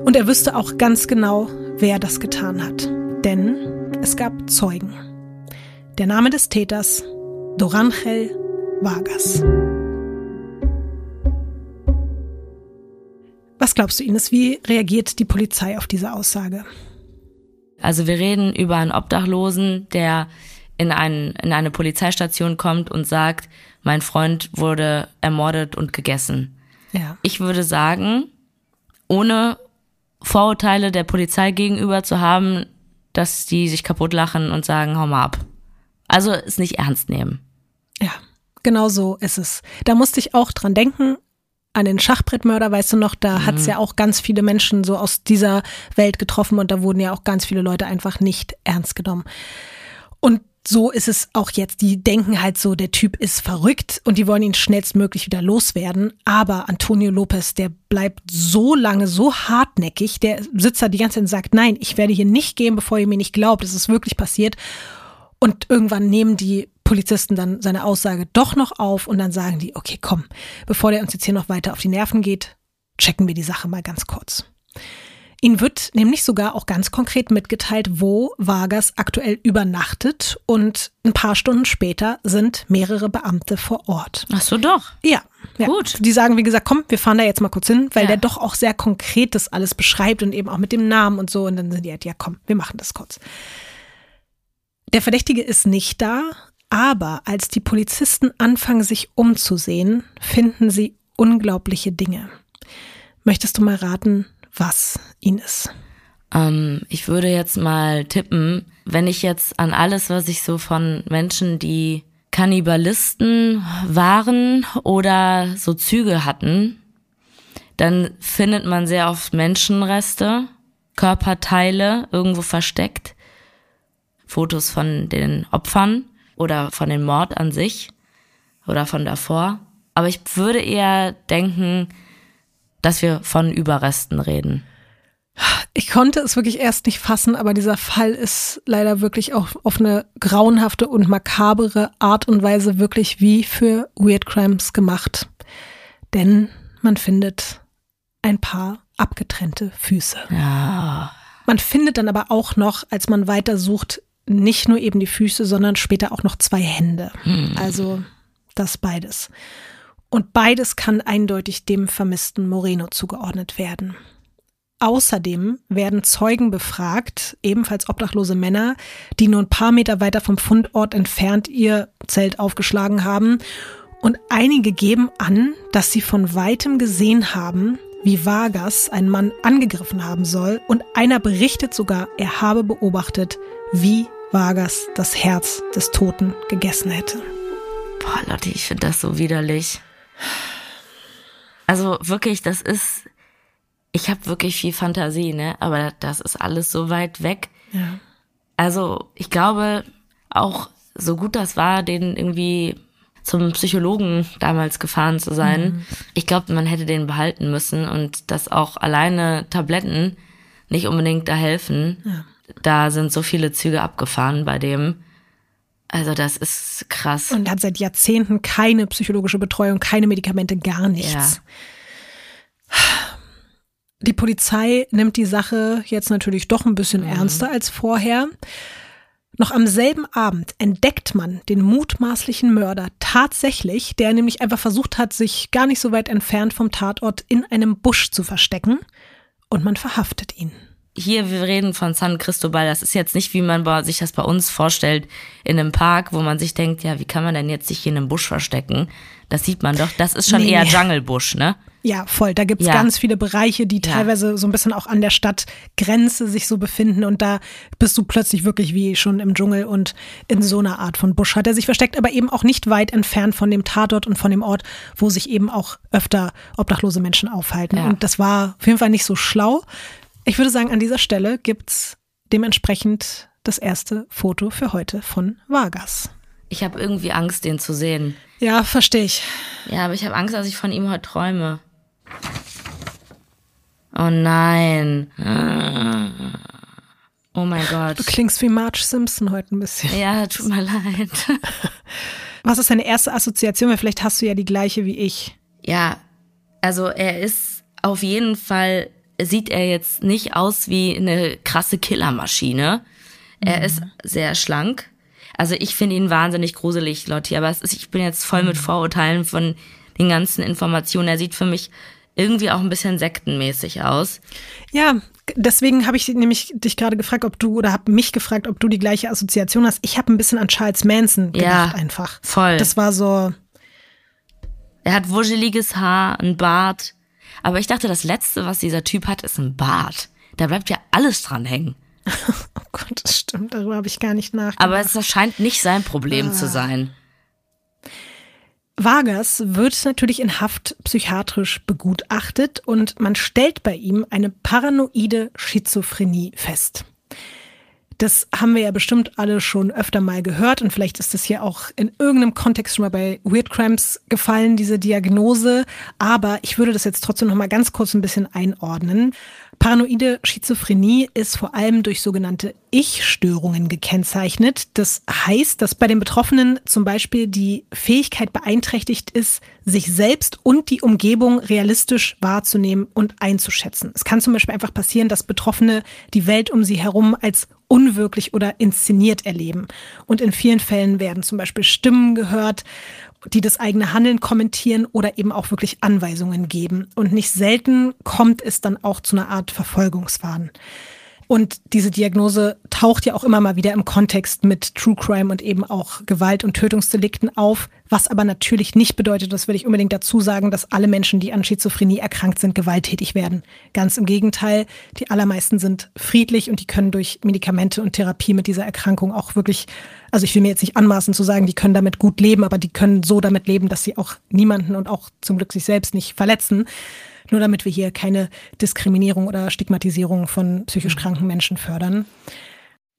Und er wüsste auch ganz genau, wer das getan hat. Denn es gab Zeugen. Der Name des Täters Dorangel Vargas. Was glaubst du, Ines, wie reagiert die Polizei auf diese Aussage? Also wir reden über einen Obdachlosen, der in, ein, in eine Polizeistation kommt und sagt, mein Freund wurde ermordet und gegessen. Ja. Ich würde sagen, ohne Vorurteile der Polizei gegenüber zu haben, dass die sich kaputt lachen und sagen, hau mal ab. Also es nicht ernst nehmen. Ja, genau so ist es. Da musste ich auch dran denken, an den Schachbrettmörder, weißt du noch, da mhm. hat es ja auch ganz viele Menschen so aus dieser Welt getroffen und da wurden ja auch ganz viele Leute einfach nicht ernst genommen. Und so ist es auch jetzt. Die denken halt so, der Typ ist verrückt und die wollen ihn schnellstmöglich wieder loswerden. Aber Antonio Lopez, der bleibt so lange, so hartnäckig. Der sitzt da die ganze Zeit und sagt, nein, ich werde hier nicht gehen, bevor ihr mir nicht glaubt, es ist wirklich passiert. Und irgendwann nehmen die Polizisten dann seine Aussage doch noch auf und dann sagen die, okay, komm, bevor der uns jetzt hier noch weiter auf die Nerven geht, checken wir die Sache mal ganz kurz. Ihnen wird nämlich sogar auch ganz konkret mitgeteilt, wo Vargas aktuell übernachtet und ein paar Stunden später sind mehrere Beamte vor Ort. Ach so, doch. Ja. ja. Gut. Die sagen, wie gesagt, komm, wir fahren da jetzt mal kurz hin, weil ja. der doch auch sehr konkret das alles beschreibt und eben auch mit dem Namen und so. Und dann sind die halt, ja, komm, wir machen das kurz. Der Verdächtige ist nicht da, aber als die Polizisten anfangen, sich umzusehen, finden sie unglaubliche Dinge. Möchtest du mal raten, was ihn ist? Ähm, ich würde jetzt mal tippen, wenn ich jetzt an alles, was ich so von Menschen, die Kannibalisten waren oder so Züge hatten, dann findet man sehr oft Menschenreste, Körperteile irgendwo versteckt, Fotos von den Opfern oder von dem Mord an sich oder von davor. Aber ich würde eher denken, dass wir von Überresten reden. Ich konnte es wirklich erst nicht fassen, aber dieser Fall ist leider wirklich auch auf eine grauenhafte und makabere Art und Weise wirklich wie für Weird Crimes gemacht. Denn man findet ein paar abgetrennte Füße. Ja. Man findet dann aber auch noch, als man weiter sucht, nicht nur eben die Füße, sondern später auch noch zwei Hände. Hm. Also das beides. Und beides kann eindeutig dem vermissten Moreno zugeordnet werden. Außerdem werden Zeugen befragt, ebenfalls obdachlose Männer, die nur ein paar Meter weiter vom Fundort entfernt ihr Zelt aufgeschlagen haben. Und einige geben an, dass sie von weitem gesehen haben, wie Vargas einen Mann angegriffen haben soll. Und einer berichtet sogar, er habe beobachtet, wie Vargas das Herz des Toten gegessen hätte. Boah, Lotti, ich finde das so widerlich. Also wirklich, das ist, ich habe wirklich viel Fantasie, ne? Aber das ist alles so weit weg. Ja. also ich glaube, auch so gut das war, den irgendwie zum Psychologen damals gefahren zu sein. Mhm. Ich glaube, man hätte den behalten müssen und dass auch alleine Tabletten nicht unbedingt da helfen. Ja. Da sind so viele Züge abgefahren bei dem. Also das ist krass. Und hat seit Jahrzehnten keine psychologische Betreuung, keine Medikamente, gar nichts. Ja. Die Polizei nimmt die Sache jetzt natürlich doch ein bisschen mhm. ernster als vorher. Noch am selben Abend entdeckt man den mutmaßlichen Mörder tatsächlich, der nämlich einfach versucht hat, sich gar nicht so weit entfernt vom Tatort in einem Busch zu verstecken. Und man verhaftet ihn hier, wir reden von San Cristobal, das ist jetzt nicht, wie man sich das bei uns vorstellt, in einem Park, wo man sich denkt, ja, wie kann man denn jetzt sich hier in einem Busch verstecken? Das sieht man doch, das ist schon nee. eher Dschungelbusch, ne? Ja, voll. Da gibt's ja. ganz viele Bereiche, die ja. teilweise so ein bisschen auch an der Stadtgrenze sich so befinden. Und da bist du plötzlich wirklich wie schon im Dschungel und in so einer Art von Busch hat er sich versteckt, aber eben auch nicht weit entfernt von dem Tatort und von dem Ort, wo sich eben auch öfter obdachlose Menschen aufhalten. Ja. Und das war auf jeden Fall nicht so schlau. Ich würde sagen, an dieser Stelle gibt's dementsprechend das erste Foto für heute von Vargas. Ich habe irgendwie Angst, den zu sehen. Ja, verstehe ich. Ja, aber ich habe Angst, dass ich von ihm heute träume. Oh nein. Oh mein Gott. Du klingst wie Marge Simpson heute ein bisschen. Ja, tut mir leid. Was ist deine erste Assoziation? Weil vielleicht hast du ja die gleiche wie ich. Ja, also er ist auf jeden Fall sieht er jetzt nicht aus wie eine krasse Killermaschine. Er mhm. ist sehr schlank. Also ich finde ihn wahnsinnig gruselig, Lotti, aber ist, ich bin jetzt voll mit mhm. Vorurteilen von den ganzen Informationen. Er sieht für mich irgendwie auch ein bisschen sektenmäßig aus. Ja, deswegen habe ich nämlich dich gerade gefragt, ob du oder habe mich gefragt, ob du die gleiche Assoziation hast. Ich habe ein bisschen an Charles Manson gedacht ja, einfach. Voll. Das war so. Er hat wuscheliges Haar, ein Bart. Aber ich dachte, das Letzte, was dieser Typ hat, ist ein Bart. Da bleibt ja alles dran hängen. oh Gott, das stimmt. Darüber habe ich gar nicht nachgedacht. Aber es scheint nicht sein Problem ah. zu sein. Vargas wird natürlich in Haft psychiatrisch begutachtet und man stellt bei ihm eine paranoide Schizophrenie fest. Das haben wir ja bestimmt alle schon öfter mal gehört und vielleicht ist das hier auch in irgendeinem Kontext schon mal bei Weird Crimes gefallen, diese Diagnose. Aber ich würde das jetzt trotzdem noch mal ganz kurz ein bisschen einordnen. Paranoide Schizophrenie ist vor allem durch sogenannte Ich-Störungen gekennzeichnet. Das heißt, dass bei den Betroffenen zum Beispiel die Fähigkeit beeinträchtigt ist, sich selbst und die Umgebung realistisch wahrzunehmen und einzuschätzen. Es kann zum Beispiel einfach passieren, dass Betroffene die Welt um sie herum als unwirklich oder inszeniert erleben. Und in vielen Fällen werden zum Beispiel Stimmen gehört die das eigene Handeln kommentieren oder eben auch wirklich Anweisungen geben. Und nicht selten kommt es dann auch zu einer Art Verfolgungswahn. Und diese Diagnose taucht ja auch immer mal wieder im Kontext mit True Crime und eben auch Gewalt- und Tötungsdelikten auf, was aber natürlich nicht bedeutet, das will ich unbedingt dazu sagen, dass alle Menschen, die an Schizophrenie erkrankt sind, gewalttätig werden. Ganz im Gegenteil, die allermeisten sind friedlich und die können durch Medikamente und Therapie mit dieser Erkrankung auch wirklich, also ich will mir jetzt nicht anmaßen zu sagen, die können damit gut leben, aber die können so damit leben, dass sie auch niemanden und auch zum Glück sich selbst nicht verletzen. Nur damit wir hier keine Diskriminierung oder Stigmatisierung von psychisch mhm. kranken Menschen fördern.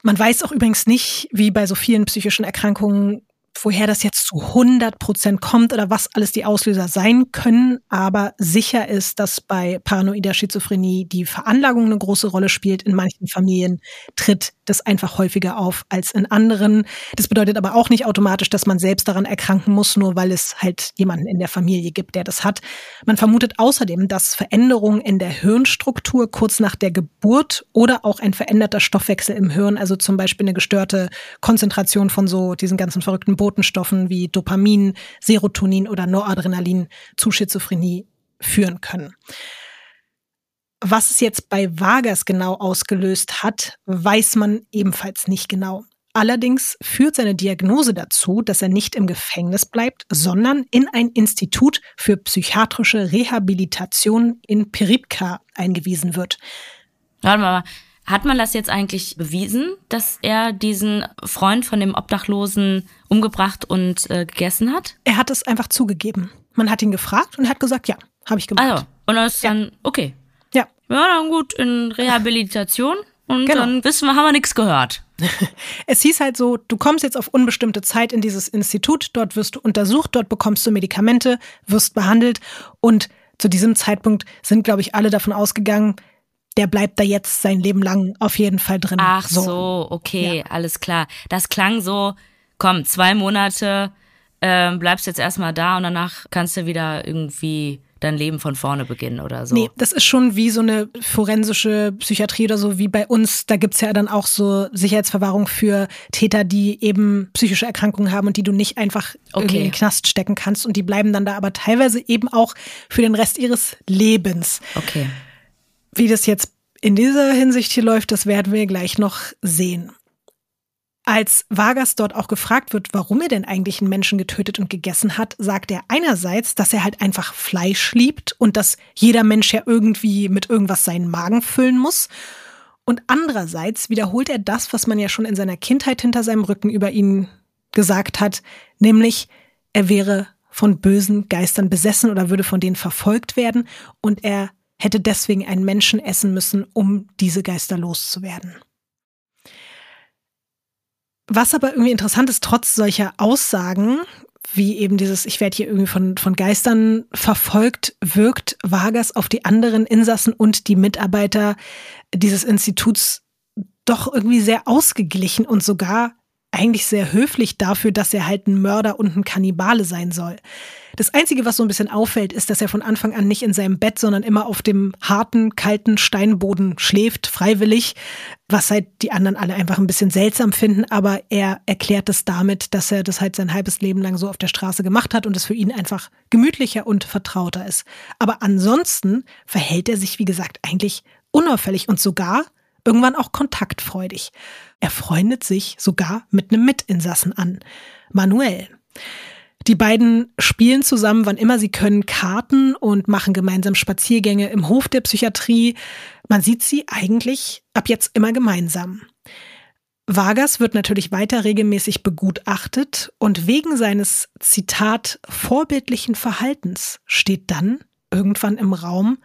Man weiß auch übrigens nicht, wie bei so vielen psychischen Erkrankungen, woher das jetzt zu 100 Prozent kommt oder was alles die Auslöser sein können. Aber sicher ist, dass bei paranoider Schizophrenie die Veranlagung eine große Rolle spielt. In manchen Familien tritt das einfach häufiger auf als in anderen. Das bedeutet aber auch nicht automatisch, dass man selbst daran erkranken muss, nur weil es halt jemanden in der Familie gibt, der das hat. Man vermutet außerdem, dass Veränderungen in der Hirnstruktur kurz nach der Geburt oder auch ein veränderter Stoffwechsel im Hirn, also zum Beispiel eine gestörte Konzentration von so diesen ganzen verrückten Botenstoffen wie Dopamin, Serotonin oder Noradrenalin zu Schizophrenie führen können. Was es jetzt bei Vargas genau ausgelöst hat, weiß man ebenfalls nicht genau. Allerdings führt seine Diagnose dazu, dass er nicht im Gefängnis bleibt, sondern in ein Institut für psychiatrische Rehabilitation in Peripka eingewiesen wird. Warte mal, hat man das jetzt eigentlich bewiesen, dass er diesen Freund von dem Obdachlosen umgebracht und äh, gegessen hat? Er hat es einfach zugegeben. Man hat ihn gefragt und hat gesagt, ja, habe ich gemacht. Also, und dann ist ja. dann, okay. Ja. Ja, dann gut, in Rehabilitation und genau. dann wissen wir, haben wir nichts gehört. Es hieß halt so, du kommst jetzt auf unbestimmte Zeit in dieses Institut, dort wirst du untersucht, dort bekommst du Medikamente, wirst behandelt und zu diesem Zeitpunkt sind, glaube ich, alle davon ausgegangen, der bleibt da jetzt sein Leben lang auf jeden Fall drin. Ach so, so okay, ja. alles klar. Das klang so, komm, zwei Monate, äh, bleibst jetzt erstmal da und danach kannst du wieder irgendwie dein Leben von vorne beginnen oder so. Nee, das ist schon wie so eine forensische Psychiatrie oder so, wie bei uns. Da gibt's ja dann auch so Sicherheitsverwahrung für Täter, die eben psychische Erkrankungen haben und die du nicht einfach okay. irgendwie in den Knast stecken kannst. Und die bleiben dann da aber teilweise eben auch für den Rest ihres Lebens. Okay. Wie das jetzt in dieser Hinsicht hier läuft, das werden wir gleich noch sehen. Als Vargas dort auch gefragt wird, warum er denn eigentlich einen Menschen getötet und gegessen hat, sagt er einerseits, dass er halt einfach Fleisch liebt und dass jeder Mensch ja irgendwie mit irgendwas seinen Magen füllen muss. Und andererseits wiederholt er das, was man ja schon in seiner Kindheit hinter seinem Rücken über ihn gesagt hat, nämlich er wäre von bösen Geistern besessen oder würde von denen verfolgt werden und er hätte deswegen einen Menschen essen müssen, um diese Geister loszuwerden. Was aber irgendwie interessant ist, trotz solcher Aussagen, wie eben dieses, ich werde hier irgendwie von, von Geistern verfolgt, wirkt Vargas auf die anderen Insassen und die Mitarbeiter dieses Instituts doch irgendwie sehr ausgeglichen und sogar eigentlich sehr höflich dafür, dass er halt ein Mörder und ein Kannibale sein soll. Das Einzige, was so ein bisschen auffällt, ist, dass er von Anfang an nicht in seinem Bett, sondern immer auf dem harten, kalten Steinboden schläft, freiwillig, was halt die anderen alle einfach ein bisschen seltsam finden. Aber er erklärt es damit, dass er das halt sein halbes Leben lang so auf der Straße gemacht hat und es für ihn einfach gemütlicher und vertrauter ist. Aber ansonsten verhält er sich, wie gesagt, eigentlich unauffällig und sogar irgendwann auch kontaktfreudig. Er freundet sich sogar mit einem Mitinsassen an, Manuel. Die beiden spielen zusammen, wann immer sie können, Karten und machen gemeinsam Spaziergänge im Hof der Psychiatrie. Man sieht sie eigentlich ab jetzt immer gemeinsam. Vargas wird natürlich weiter regelmäßig begutachtet und wegen seines Zitat vorbildlichen Verhaltens steht dann irgendwann im Raum,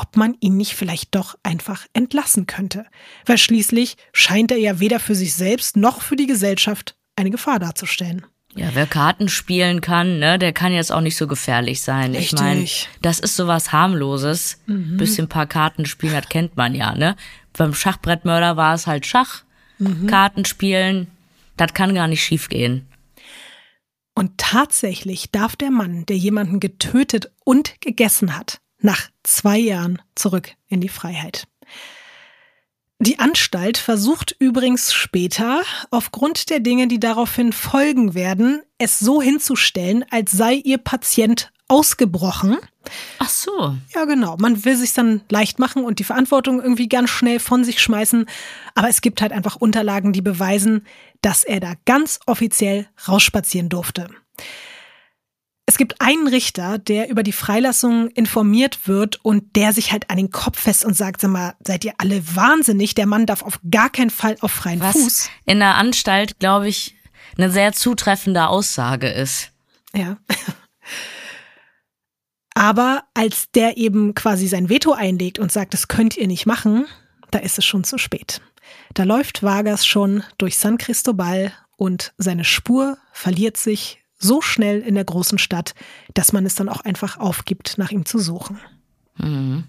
ob man ihn nicht vielleicht doch einfach entlassen könnte. Weil schließlich scheint er ja weder für sich selbst noch für die Gesellschaft eine Gefahr darzustellen. Ja, wer Karten spielen kann, ne, der kann jetzt auch nicht so gefährlich sein. Richtig. Ich meine, das ist sowas harmloses. Mhm. Bisschen paar Karten spielen, das kennt man ja, ne? Beim Schachbrettmörder war es halt Schach. Mhm. Karten spielen, das kann gar nicht schiefgehen. Und tatsächlich darf der Mann, der jemanden getötet und gegessen hat, nach zwei Jahren zurück in die Freiheit. Die Anstalt versucht übrigens später, aufgrund der Dinge, die daraufhin folgen werden, es so hinzustellen, als sei ihr Patient ausgebrochen. Ach so. Ja, genau. Man will sich dann leicht machen und die Verantwortung irgendwie ganz schnell von sich schmeißen. Aber es gibt halt einfach Unterlagen, die beweisen, dass er da ganz offiziell rausspazieren durfte. Es gibt einen Richter, der über die Freilassung informiert wird und der sich halt an den Kopf fest und sagt, sag mal, seid ihr alle wahnsinnig? Der Mann darf auf gar keinen Fall auf freien Was Fuß. In der Anstalt, glaube ich, eine sehr zutreffende Aussage ist. Ja. Aber als der eben quasi sein Veto einlegt und sagt, das könnt ihr nicht machen, da ist es schon zu spät. Da läuft Vargas schon durch San Cristobal und seine Spur verliert sich so schnell in der großen Stadt, dass man es dann auch einfach aufgibt, nach ihm zu suchen. Mhm.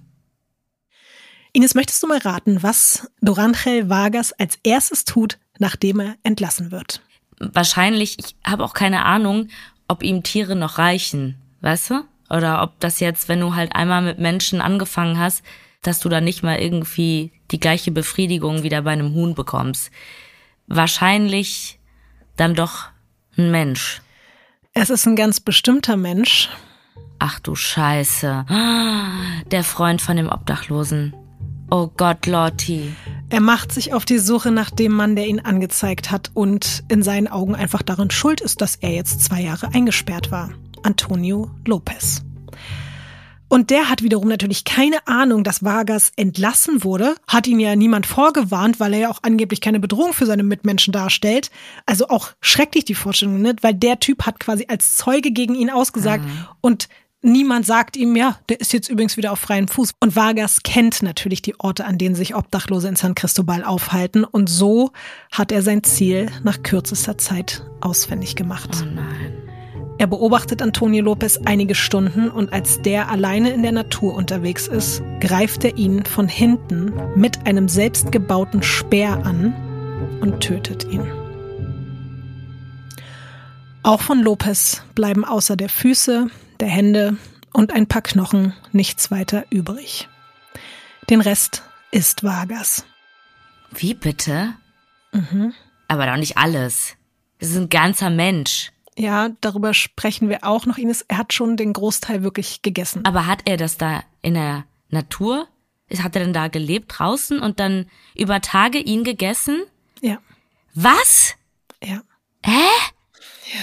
Ines, möchtest du mal raten, was Dorangel Vargas als erstes tut, nachdem er entlassen wird? Wahrscheinlich, ich habe auch keine Ahnung, ob ihm Tiere noch reichen, weißt du? Oder ob das jetzt, wenn du halt einmal mit Menschen angefangen hast, dass du dann nicht mal irgendwie die gleiche Befriedigung wieder bei einem Huhn bekommst. Wahrscheinlich dann doch ein Mensch. Es ist ein ganz bestimmter Mensch. Ach du Scheiße. Der Freund von dem Obdachlosen. Oh Gott, Lotti. Er macht sich auf die Suche nach dem Mann, der ihn angezeigt hat und in seinen Augen einfach daran schuld ist, dass er jetzt zwei Jahre eingesperrt war. Antonio Lopez. Und der hat wiederum natürlich keine Ahnung, dass Vargas entlassen wurde, hat ihn ja niemand vorgewarnt, weil er ja auch angeblich keine Bedrohung für seine Mitmenschen darstellt. Also auch schrecklich die Vorstellung, ne? weil der Typ hat quasi als Zeuge gegen ihn ausgesagt mhm. und Niemand sagt ihm, ja, der ist jetzt übrigens wieder auf freiem Fuß. Und Vargas kennt natürlich die Orte, an denen sich Obdachlose in San Cristobal aufhalten. Und so hat er sein Ziel nach kürzester Zeit ausfindig gemacht. Oh nein. Er beobachtet Antonio Lopez einige Stunden und als der alleine in der Natur unterwegs ist, greift er ihn von hinten mit einem selbstgebauten Speer an und tötet ihn. Auch von Lopez bleiben außer der Füße, der Hände und ein paar Knochen nichts weiter übrig. Den Rest ist Vargas. Wie bitte? Mhm. Aber doch nicht alles. Das ist ein ganzer Mensch. Ja, darüber sprechen wir auch noch. Ines, er hat schon den Großteil wirklich gegessen. Aber hat er das da in der Natur? Hat er denn da gelebt draußen und dann über Tage ihn gegessen? Ja. Was? Ja. Hä? Ja.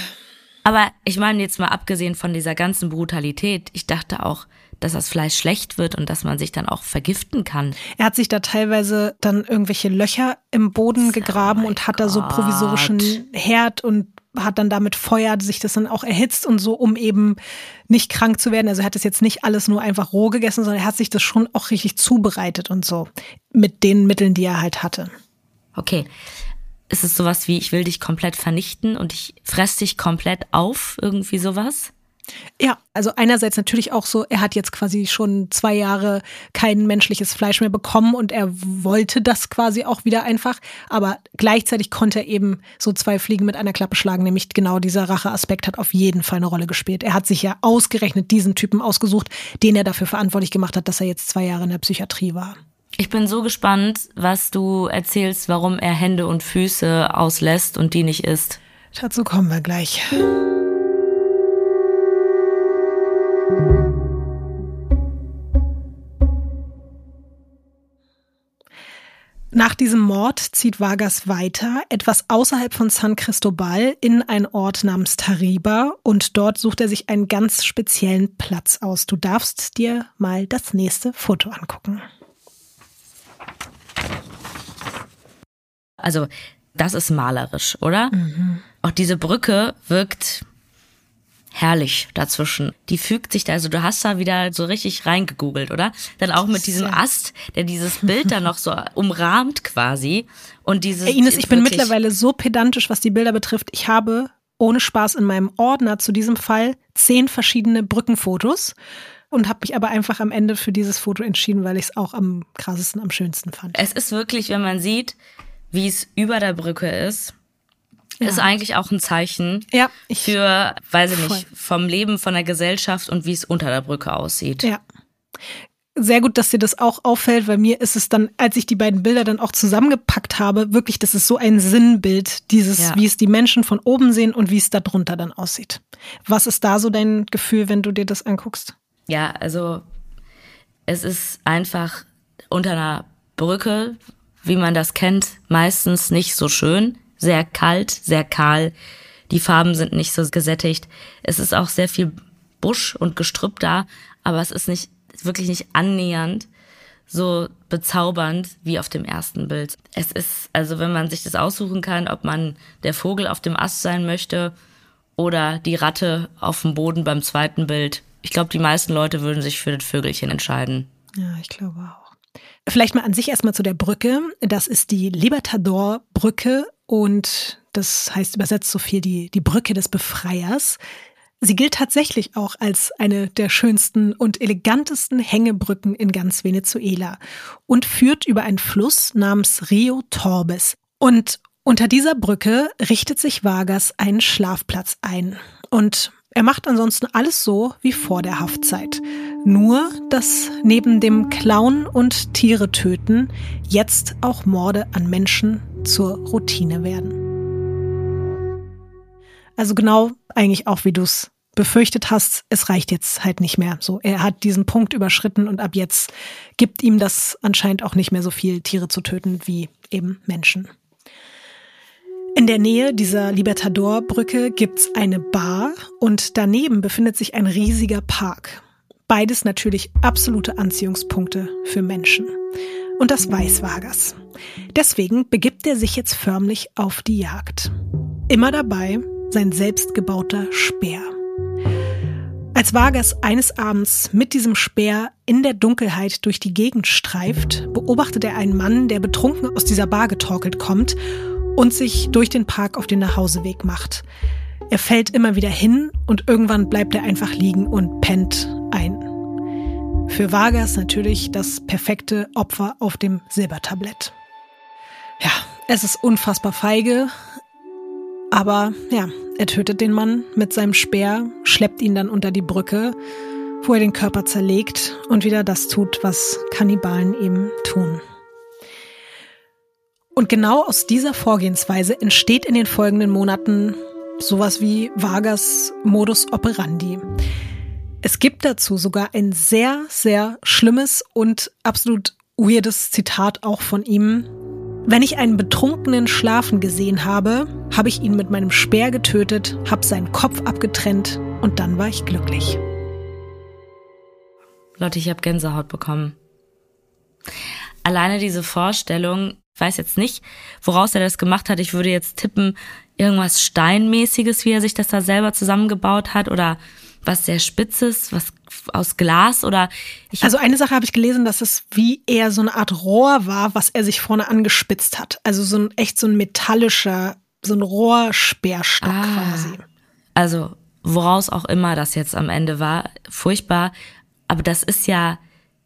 Aber ich meine jetzt mal abgesehen von dieser ganzen Brutalität, ich dachte auch, dass das Fleisch schlecht wird und dass man sich dann auch vergiften kann. Er hat sich da teilweise dann irgendwelche Löcher im Boden gegraben oh und hat Gott. da so provisorischen Herd und hat dann damit Feuer sich das dann auch erhitzt und so, um eben nicht krank zu werden. Also er hat das jetzt nicht alles nur einfach roh gegessen, sondern er hat sich das schon auch richtig zubereitet und so. Mit den Mitteln, die er halt hatte. Okay ist es sowas wie, ich will dich komplett vernichten und ich fress dich komplett auf, irgendwie sowas? Ja, also einerseits natürlich auch so, er hat jetzt quasi schon zwei Jahre kein menschliches Fleisch mehr bekommen und er wollte das quasi auch wieder einfach, aber gleichzeitig konnte er eben so zwei Fliegen mit einer Klappe schlagen, nämlich genau dieser Racheaspekt hat auf jeden Fall eine Rolle gespielt. Er hat sich ja ausgerechnet diesen Typen ausgesucht, den er dafür verantwortlich gemacht hat, dass er jetzt zwei Jahre in der Psychiatrie war. Ich bin so gespannt, was du erzählst, warum er Hände und Füße auslässt und die nicht isst. Dazu kommen wir gleich. Nach diesem Mord zieht Vargas weiter, etwas außerhalb von San Cristobal, in einen Ort namens Tariba und dort sucht er sich einen ganz speziellen Platz aus. Du darfst dir mal das nächste Foto angucken. Also das ist malerisch, oder? Mhm. Auch diese Brücke wirkt herrlich dazwischen. Die fügt sich da, also du hast da wieder so richtig reingegoogelt, oder? Dann auch mit diesem Ast, der dieses Bild da noch so umrahmt quasi. Und dieses. Hey Ines, ich bin mittlerweile so pedantisch, was die Bilder betrifft. Ich habe ohne Spaß in meinem Ordner zu diesem Fall zehn verschiedene Brückenfotos und habe mich aber einfach am Ende für dieses Foto entschieden, weil ich es auch am krassesten, am schönsten fand. Es ist wirklich, wenn man sieht, wie es über der Brücke ist, ja. ist eigentlich auch ein Zeichen ja, für, weiß ich nicht, vom Leben, von der Gesellschaft und wie es unter der Brücke aussieht. Ja. Sehr gut, dass dir das auch auffällt, weil mir ist es dann, als ich die beiden Bilder dann auch zusammengepackt habe, wirklich, das ist so ein Sinnbild, dieses, ja. wie es die Menschen von oben sehen und wie es da drunter dann aussieht. Was ist da so dein Gefühl, wenn du dir das anguckst? Ja, also es ist einfach unter einer Brücke, wie man das kennt, meistens nicht so schön. Sehr kalt, sehr kahl. Die Farben sind nicht so gesättigt. Es ist auch sehr viel Busch und Gestrüpp da, aber es ist nicht, wirklich nicht annähernd so bezaubernd wie auf dem ersten Bild. Es ist, also wenn man sich das aussuchen kann, ob man der Vogel auf dem Ast sein möchte oder die Ratte auf dem Boden beim zweiten Bild. Ich glaube, die meisten Leute würden sich für das Vögelchen entscheiden. Ja, ich glaube auch. Vielleicht mal an sich erstmal zu der Brücke. Das ist die Libertador-Brücke und das heißt übersetzt so viel die, die Brücke des Befreiers. Sie gilt tatsächlich auch als eine der schönsten und elegantesten Hängebrücken in ganz Venezuela und führt über einen Fluss namens Rio Torbes. Und unter dieser Brücke richtet sich Vargas einen Schlafplatz ein. Und er macht ansonsten alles so wie vor der Haftzeit. Nur, dass neben dem Klauen und Tiere töten jetzt auch Morde an Menschen zur Routine werden. Also genau eigentlich auch wie du es befürchtet hast, es reicht jetzt halt nicht mehr. So, er hat diesen Punkt überschritten und ab jetzt gibt ihm das anscheinend auch nicht mehr so viel Tiere zu töten wie eben Menschen. In der Nähe dieser Libertador-Brücke gibt's eine Bar und daneben befindet sich ein riesiger Park. Beides natürlich absolute Anziehungspunkte für Menschen. Und das weiß Vargas. Deswegen begibt er sich jetzt förmlich auf die Jagd. Immer dabei sein selbstgebauter Speer. Als Vargas eines Abends mit diesem Speer in der Dunkelheit durch die Gegend streift, beobachtet er einen Mann, der betrunken aus dieser Bar getorkelt kommt und sich durch den Park auf den Nachhauseweg macht. Er fällt immer wieder hin und irgendwann bleibt er einfach liegen und pennt ein. Für Vargas natürlich das perfekte Opfer auf dem Silbertablett. Ja, es ist unfassbar feige, aber ja, er tötet den Mann mit seinem Speer, schleppt ihn dann unter die Brücke, wo er den Körper zerlegt und wieder das tut, was Kannibalen eben tun. Und genau aus dieser Vorgehensweise entsteht in den folgenden Monaten sowas wie Vargas Modus operandi. Es gibt dazu sogar ein sehr, sehr schlimmes und absolut weirdes Zitat auch von ihm. Wenn ich einen Betrunkenen schlafen gesehen habe, habe ich ihn mit meinem Speer getötet, habe seinen Kopf abgetrennt und dann war ich glücklich. Leute, ich habe Gänsehaut bekommen. Alleine diese Vorstellung, weiß jetzt nicht, woraus er das gemacht hat. Ich würde jetzt tippen, irgendwas Steinmäßiges, wie er sich das da selber zusammengebaut hat oder was sehr Spitzes, was aus Glas oder ich Also eine Sache habe ich gelesen, dass es wie eher so eine Art Rohr war, was er sich vorne angespitzt hat. Also so ein echt so ein metallischer, so ein Rohrsperrstock ah, quasi. Also woraus auch immer das jetzt am Ende war, furchtbar, aber das ist ja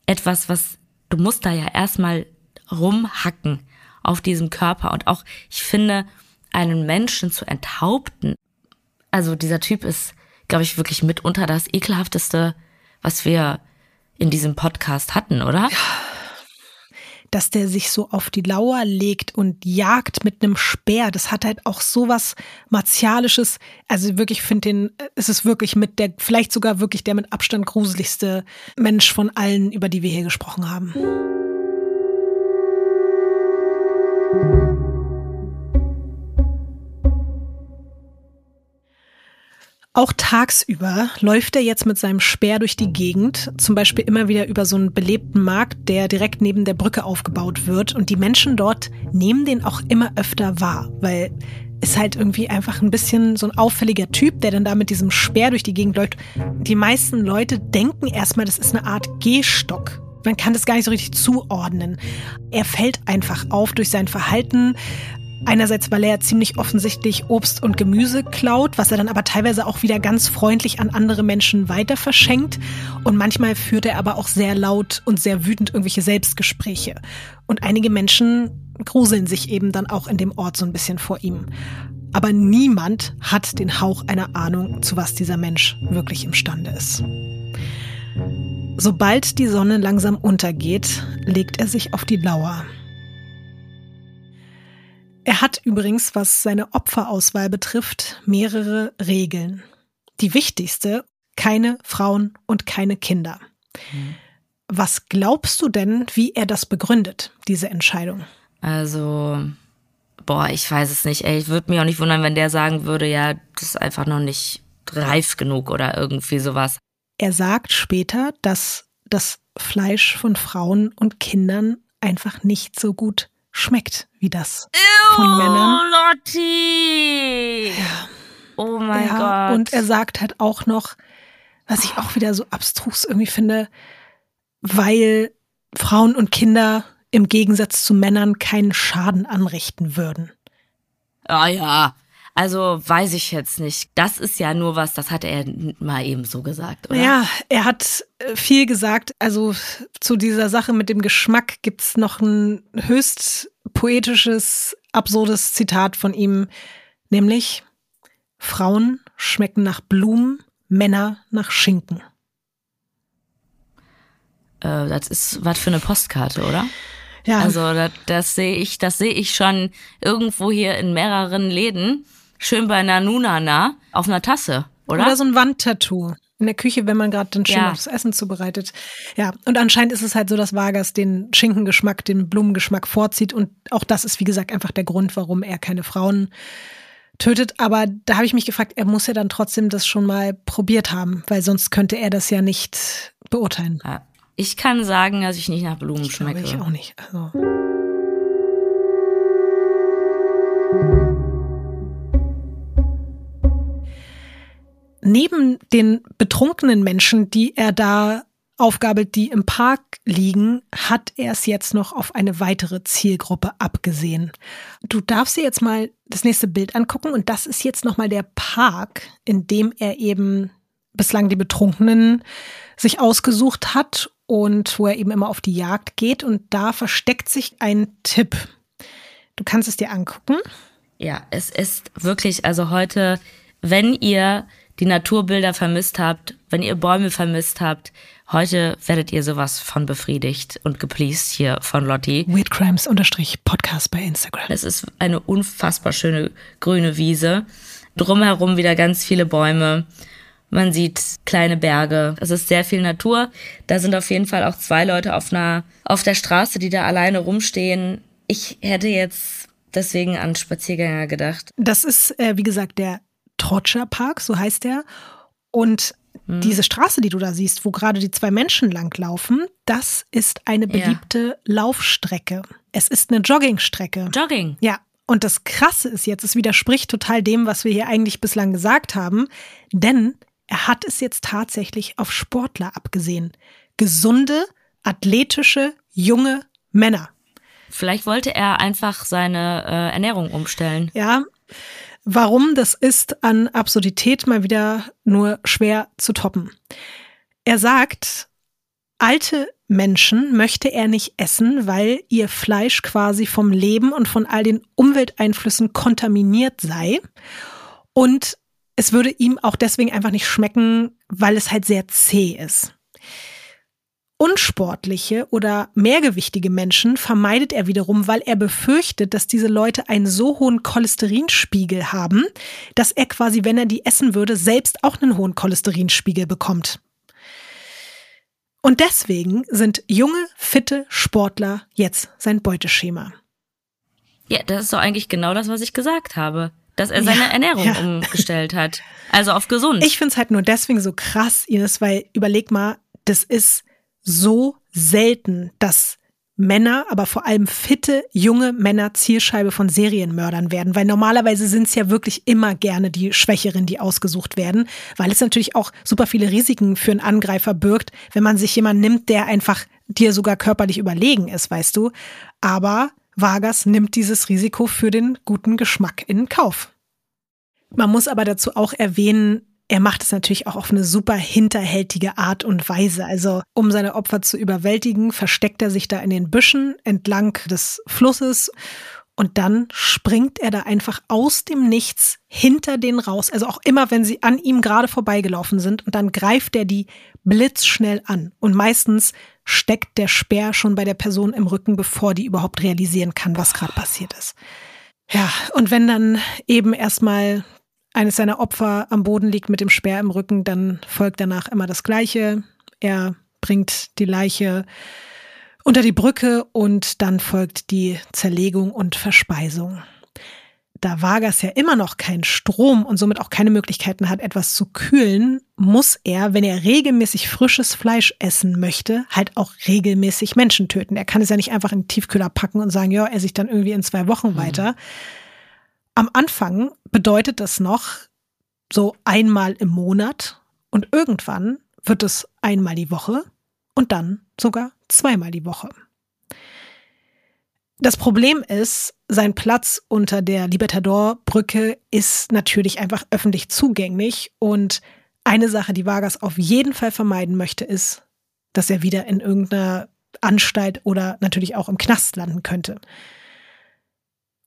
etwas, was du musst da ja erstmal rumhacken auf diesem Körper und auch ich finde einen Menschen zu enthaupten. Also dieser Typ ist glaube ich, wirklich mitunter das ekelhafteste, was wir in diesem Podcast hatten, oder? Ja. Dass der sich so auf die Lauer legt und jagt mit einem Speer, das hat halt auch sowas Martialisches. Also wirklich, finde den, es ist wirklich mit der, vielleicht sogar wirklich der mit Abstand gruseligste Mensch von allen, über die wir hier gesprochen haben. Auch tagsüber läuft er jetzt mit seinem Speer durch die Gegend, zum Beispiel immer wieder über so einen belebten Markt, der direkt neben der Brücke aufgebaut wird. Und die Menschen dort nehmen den auch immer öfter wahr, weil ist halt irgendwie einfach ein bisschen so ein auffälliger Typ, der dann da mit diesem Speer durch die Gegend läuft. Die meisten Leute denken erstmal, das ist eine Art Gehstock. Man kann das gar nicht so richtig zuordnen. Er fällt einfach auf durch sein Verhalten, Einerseits, weil er ziemlich offensichtlich Obst und Gemüse klaut, was er dann aber teilweise auch wieder ganz freundlich an andere Menschen weiter verschenkt. Und manchmal führt er aber auch sehr laut und sehr wütend irgendwelche Selbstgespräche. Und einige Menschen gruseln sich eben dann auch in dem Ort so ein bisschen vor ihm. Aber niemand hat den Hauch einer Ahnung, zu was dieser Mensch wirklich imstande ist. Sobald die Sonne langsam untergeht, legt er sich auf die Lauer. Er hat übrigens, was seine Opferauswahl betrifft, mehrere Regeln. Die wichtigste, keine Frauen und keine Kinder. Mhm. Was glaubst du denn, wie er das begründet, diese Entscheidung? Also, boah, ich weiß es nicht. Ey, ich würde mich auch nicht wundern, wenn der sagen würde, ja, das ist einfach noch nicht reif genug oder irgendwie sowas. Er sagt später, dass das Fleisch von Frauen und Kindern einfach nicht so gut schmeckt wie das Ew, von Männern. Lotti! Ja. Oh mein ja, Gott. Und er sagt halt auch noch, was ich auch wieder so abstrus irgendwie finde, weil Frauen und Kinder im Gegensatz zu Männern keinen Schaden anrichten würden. Ah ja, also weiß ich jetzt nicht. Das ist ja nur was, das hat er mal eben so gesagt, oder? Ja, er hat äh, viel gesagt. Also zu dieser Sache mit dem Geschmack gibt's noch ein höchst poetisches, absurdes Zitat von ihm, nämlich Frauen schmecken nach Blumen, Männer nach Schinken. Äh, das ist was für eine Postkarte, oder? Ja. Also das, das sehe ich, das sehe ich schon irgendwo hier in mehreren Läden schön bei Nanunana auf einer Tasse, oder? Oder so ein Wandtattoo. In der Küche, wenn man gerade dann schön ja. aufs Essen zubereitet. Ja, und anscheinend ist es halt so, dass Vargas den Schinkengeschmack, den Blumengeschmack vorzieht. Und auch das ist, wie gesagt, einfach der Grund, warum er keine Frauen tötet. Aber da habe ich mich gefragt, er muss ja dann trotzdem das schon mal probiert haben, weil sonst könnte er das ja nicht beurteilen. Ich kann sagen, dass ich nicht nach Blumen ich schmecke. Ich auch nicht. Also. Neben den betrunkenen Menschen, die er da aufgabelt, die im Park liegen, hat er es jetzt noch auf eine weitere Zielgruppe abgesehen. Du darfst dir jetzt mal das nächste Bild angucken und das ist jetzt nochmal der Park, in dem er eben bislang die Betrunkenen sich ausgesucht hat und wo er eben immer auf die Jagd geht und da versteckt sich ein Tipp. Du kannst es dir angucken. Ja, es ist wirklich, also heute, wenn ihr die Naturbilder vermisst habt, wenn ihr Bäume vermisst habt, heute werdet ihr sowas von befriedigt und gepleased hier von Lotti. Weirdcrimes-Podcast bei Instagram. Es ist eine unfassbar schöne grüne Wiese. Drumherum wieder ganz viele Bäume. Man sieht kleine Berge. Es ist sehr viel Natur. Da sind auf jeden Fall auch zwei Leute auf einer, auf der Straße, die da alleine rumstehen. Ich hätte jetzt deswegen an Spaziergänger gedacht. Das ist, äh, wie gesagt, der Trotscher Park, so heißt der. Und hm. diese Straße, die du da siehst, wo gerade die zwei Menschen langlaufen, das ist eine beliebte ja. Laufstrecke. Es ist eine Joggingstrecke. Jogging. Ja. Und das Krasse ist jetzt, es widerspricht total dem, was wir hier eigentlich bislang gesagt haben, denn er hat es jetzt tatsächlich auf Sportler abgesehen. Gesunde, athletische, junge Männer. Vielleicht wollte er einfach seine äh, Ernährung umstellen. Ja, Warum das ist an Absurdität mal wieder nur schwer zu toppen. Er sagt, alte Menschen möchte er nicht essen, weil ihr Fleisch quasi vom Leben und von all den Umwelteinflüssen kontaminiert sei. Und es würde ihm auch deswegen einfach nicht schmecken, weil es halt sehr zäh ist. Unsportliche oder mehrgewichtige Menschen vermeidet er wiederum, weil er befürchtet, dass diese Leute einen so hohen Cholesterinspiegel haben, dass er quasi, wenn er die essen würde, selbst auch einen hohen Cholesterinspiegel bekommt. Und deswegen sind junge, fitte Sportler jetzt sein Beuteschema. Ja, das ist doch eigentlich genau das, was ich gesagt habe. Dass er seine ja, Ernährung ja. umgestellt hat. Also auf gesund. Ich finde es halt nur deswegen so krass, Ines, weil überleg mal, das ist so selten, dass Männer, aber vor allem fitte, junge Männer Zielscheibe von Serienmördern werden, weil normalerweise sind es ja wirklich immer gerne die Schwächeren, die ausgesucht werden, weil es natürlich auch super viele Risiken für einen Angreifer birgt, wenn man sich jemanden nimmt, der einfach dir sogar körperlich überlegen ist, weißt du. Aber Vargas nimmt dieses Risiko für den guten Geschmack in Kauf. Man muss aber dazu auch erwähnen, er macht es natürlich auch auf eine super hinterhältige Art und Weise. Also um seine Opfer zu überwältigen, versteckt er sich da in den Büschen entlang des Flusses und dann springt er da einfach aus dem Nichts hinter den raus. Also auch immer, wenn sie an ihm gerade vorbeigelaufen sind und dann greift er die blitzschnell an. Und meistens steckt der Speer schon bei der Person im Rücken, bevor die überhaupt realisieren kann, was gerade passiert ist. Ja, und wenn dann eben erstmal eines seiner Opfer am Boden liegt mit dem Speer im Rücken, dann folgt danach immer das Gleiche. Er bringt die Leiche unter die Brücke und dann folgt die Zerlegung und Verspeisung. Da Vargas ja immer noch keinen Strom und somit auch keine Möglichkeiten hat, etwas zu kühlen, muss er, wenn er regelmäßig frisches Fleisch essen möchte, halt auch regelmäßig Menschen töten. Er kann es ja nicht einfach in den Tiefkühler packen und sagen, ja, er sich dann irgendwie in zwei Wochen mhm. weiter. Am Anfang bedeutet das noch so einmal im Monat und irgendwann wird es einmal die Woche und dann sogar zweimal die Woche. Das Problem ist, sein Platz unter der Libertador-Brücke ist natürlich einfach öffentlich zugänglich und eine Sache, die Vargas auf jeden Fall vermeiden möchte, ist, dass er wieder in irgendeiner Anstalt oder natürlich auch im Knast landen könnte.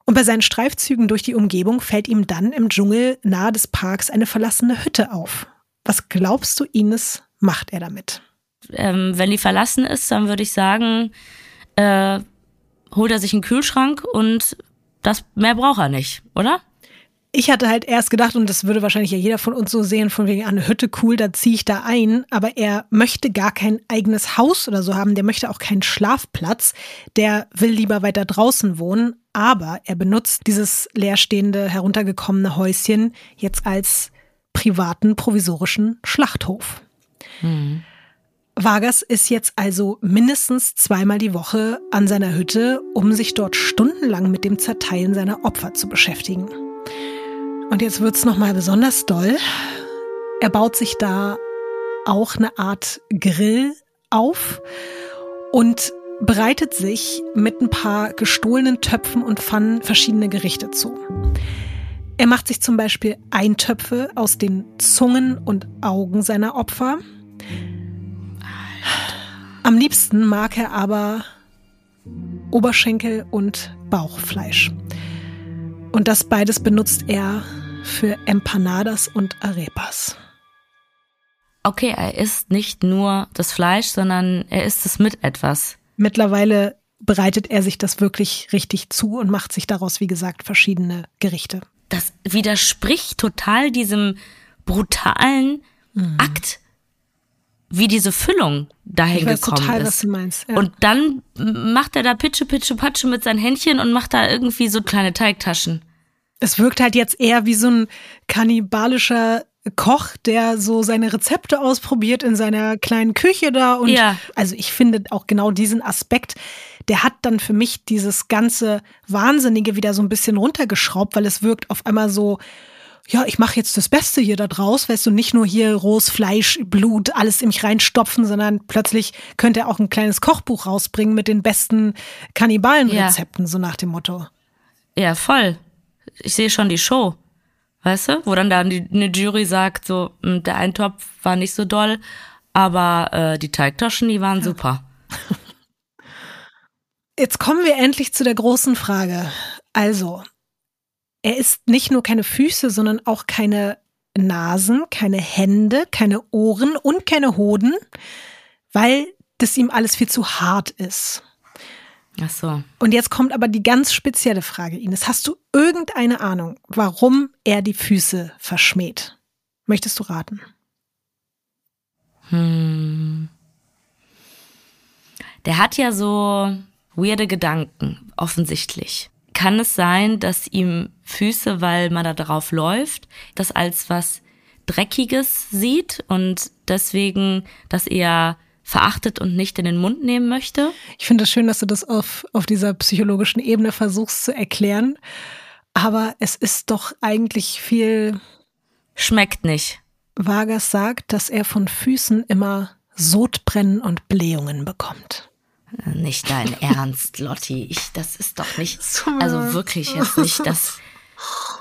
Und bei seinen Streifzügen durch die Umgebung fällt ihm dann im Dschungel nahe des Parks eine verlassene Hütte auf. Was glaubst du, Ines, macht er damit? Ähm, wenn die verlassen ist, dann würde ich sagen, äh, holt er sich einen Kühlschrank und das mehr braucht er nicht, oder? Ich hatte halt erst gedacht, und das würde wahrscheinlich ja jeder von uns so sehen, von wegen eine Hütte, cool, da ziehe ich da ein. Aber er möchte gar kein eigenes Haus oder so haben. Der möchte auch keinen Schlafplatz. Der will lieber weiter draußen wohnen. Aber er benutzt dieses leerstehende, heruntergekommene Häuschen jetzt als privaten, provisorischen Schlachthof. Mhm. Vargas ist jetzt also mindestens zweimal die Woche an seiner Hütte, um sich dort stundenlang mit dem Zerteilen seiner Opfer zu beschäftigen. Und jetzt wird's noch mal besonders doll. er baut sich da auch eine Art Grill auf und bereitet sich mit ein paar gestohlenen Töpfen und Pfannen verschiedene Gerichte zu. Er macht sich zum Beispiel Eintöpfe aus den Zungen und Augen seiner Opfer. Am liebsten mag er aber Oberschenkel und Bauchfleisch. Und das beides benutzt er für Empanadas und Arepas. Okay, er isst nicht nur das Fleisch, sondern er isst es mit etwas. Mittlerweile bereitet er sich das wirklich richtig zu und macht sich daraus, wie gesagt, verschiedene Gerichte. Das widerspricht total diesem brutalen mhm. Akt, wie diese Füllung dahin ich weiß gekommen total, ist. Was du meinst. Ja. Und dann macht er da Pitsche, Pitsche, Patsche mit seinen Händchen und macht da irgendwie so kleine Teigtaschen. Es wirkt halt jetzt eher wie so ein kannibalischer Koch, der so seine Rezepte ausprobiert in seiner kleinen Küche da. Und ja. also ich finde auch genau diesen Aspekt, der hat dann für mich dieses ganze Wahnsinnige wieder so ein bisschen runtergeschraubt, weil es wirkt auf einmal so, ja, ich mache jetzt das Beste hier da draus, weißt du, nicht nur hier rohes Fleisch, Blut, alles in mich reinstopfen, sondern plötzlich könnte er auch ein kleines Kochbuch rausbringen mit den besten Kannibalenrezepten, ja. so nach dem Motto. Ja, voll. Ich sehe schon die Show. Weißt du? Wo dann da eine Jury sagt, so, hm, der Eintopf war nicht so doll, aber äh, die Teigtaschen, die waren ja. super. Jetzt kommen wir endlich zu der großen Frage. Also, er isst nicht nur keine Füße, sondern auch keine Nasen, keine Hände, keine Ohren und keine Hoden, weil das ihm alles viel zu hart ist. Ach so. Und jetzt kommt aber die ganz spezielle Frage, Ines. Hast du irgendeine Ahnung, warum er die Füße verschmäht? Möchtest du raten? Hm. Der hat ja so weirde Gedanken, offensichtlich. Kann es sein, dass ihm Füße, weil man da drauf läuft, das als was Dreckiges sieht und deswegen das eher verachtet und nicht in den Mund nehmen möchte. Ich finde es schön, dass du das auf, auf dieser psychologischen Ebene versuchst zu erklären. Aber es ist doch eigentlich viel. Schmeckt nicht. Vargas sagt, dass er von Füßen immer Sodbrennen und Blähungen bekommt. Nicht dein Ernst, Lotti. Ich, das ist doch nicht. Also wirklich jetzt nicht das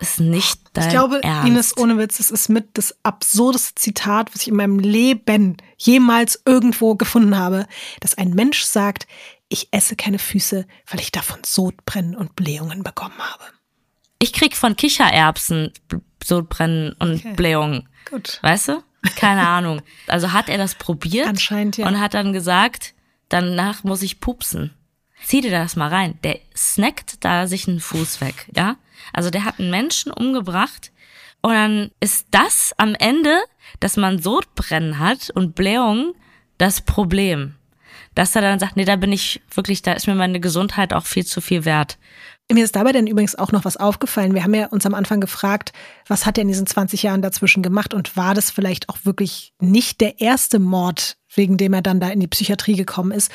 ist nicht dein Ich glaube, Ernst. Ines, ohne Witz, es ist mit das absurdeste Zitat, was ich in meinem Leben jemals irgendwo gefunden habe, dass ein Mensch sagt, ich esse keine Füße, weil ich davon Sodbrennen und Blähungen bekommen habe. Ich krieg von Kichererbsen Sodbrennen und okay. Blähungen. Gut. Weißt du? Keine Ahnung. Also hat er das probiert Anscheinend, ja. und hat dann gesagt, danach muss ich pupsen. Zieh dir das mal rein. Der snackt da sich einen Fuß weg, ja? Also der hat einen Menschen umgebracht und dann ist das am Ende, dass man Sodbrennen hat und Blähungen, das Problem. Dass er dann sagt, nee, da bin ich wirklich, da ist mir meine Gesundheit auch viel zu viel wert. Mir ist dabei denn übrigens auch noch was aufgefallen. Wir haben ja uns am Anfang gefragt, was hat er in diesen 20 Jahren dazwischen gemacht und war das vielleicht auch wirklich nicht der erste Mord, wegen dem er dann da in die Psychiatrie gekommen ist?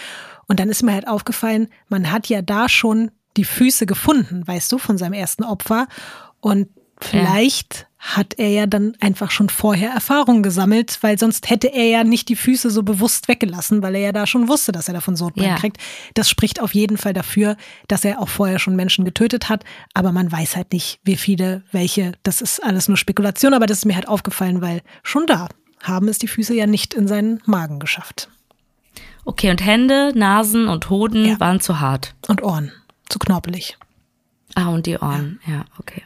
Und dann ist mir halt aufgefallen, man hat ja da schon die Füße gefunden, weißt du, von seinem ersten Opfer. Und vielleicht ja. Hat er ja dann einfach schon vorher Erfahrung gesammelt, weil sonst hätte er ja nicht die Füße so bewusst weggelassen, weil er ja da schon wusste, dass er davon Sodbrennen ja. kriegt. Das spricht auf jeden Fall dafür, dass er auch vorher schon Menschen getötet hat. Aber man weiß halt nicht, wie viele, welche. Das ist alles nur Spekulation, aber das ist mir halt aufgefallen, weil schon da haben es die Füße ja nicht in seinen Magen geschafft. Okay, und Hände, Nasen und Hoden ja. waren zu hart. Und Ohren zu knorpelig. Ah, und die Ohren, ja, ja okay.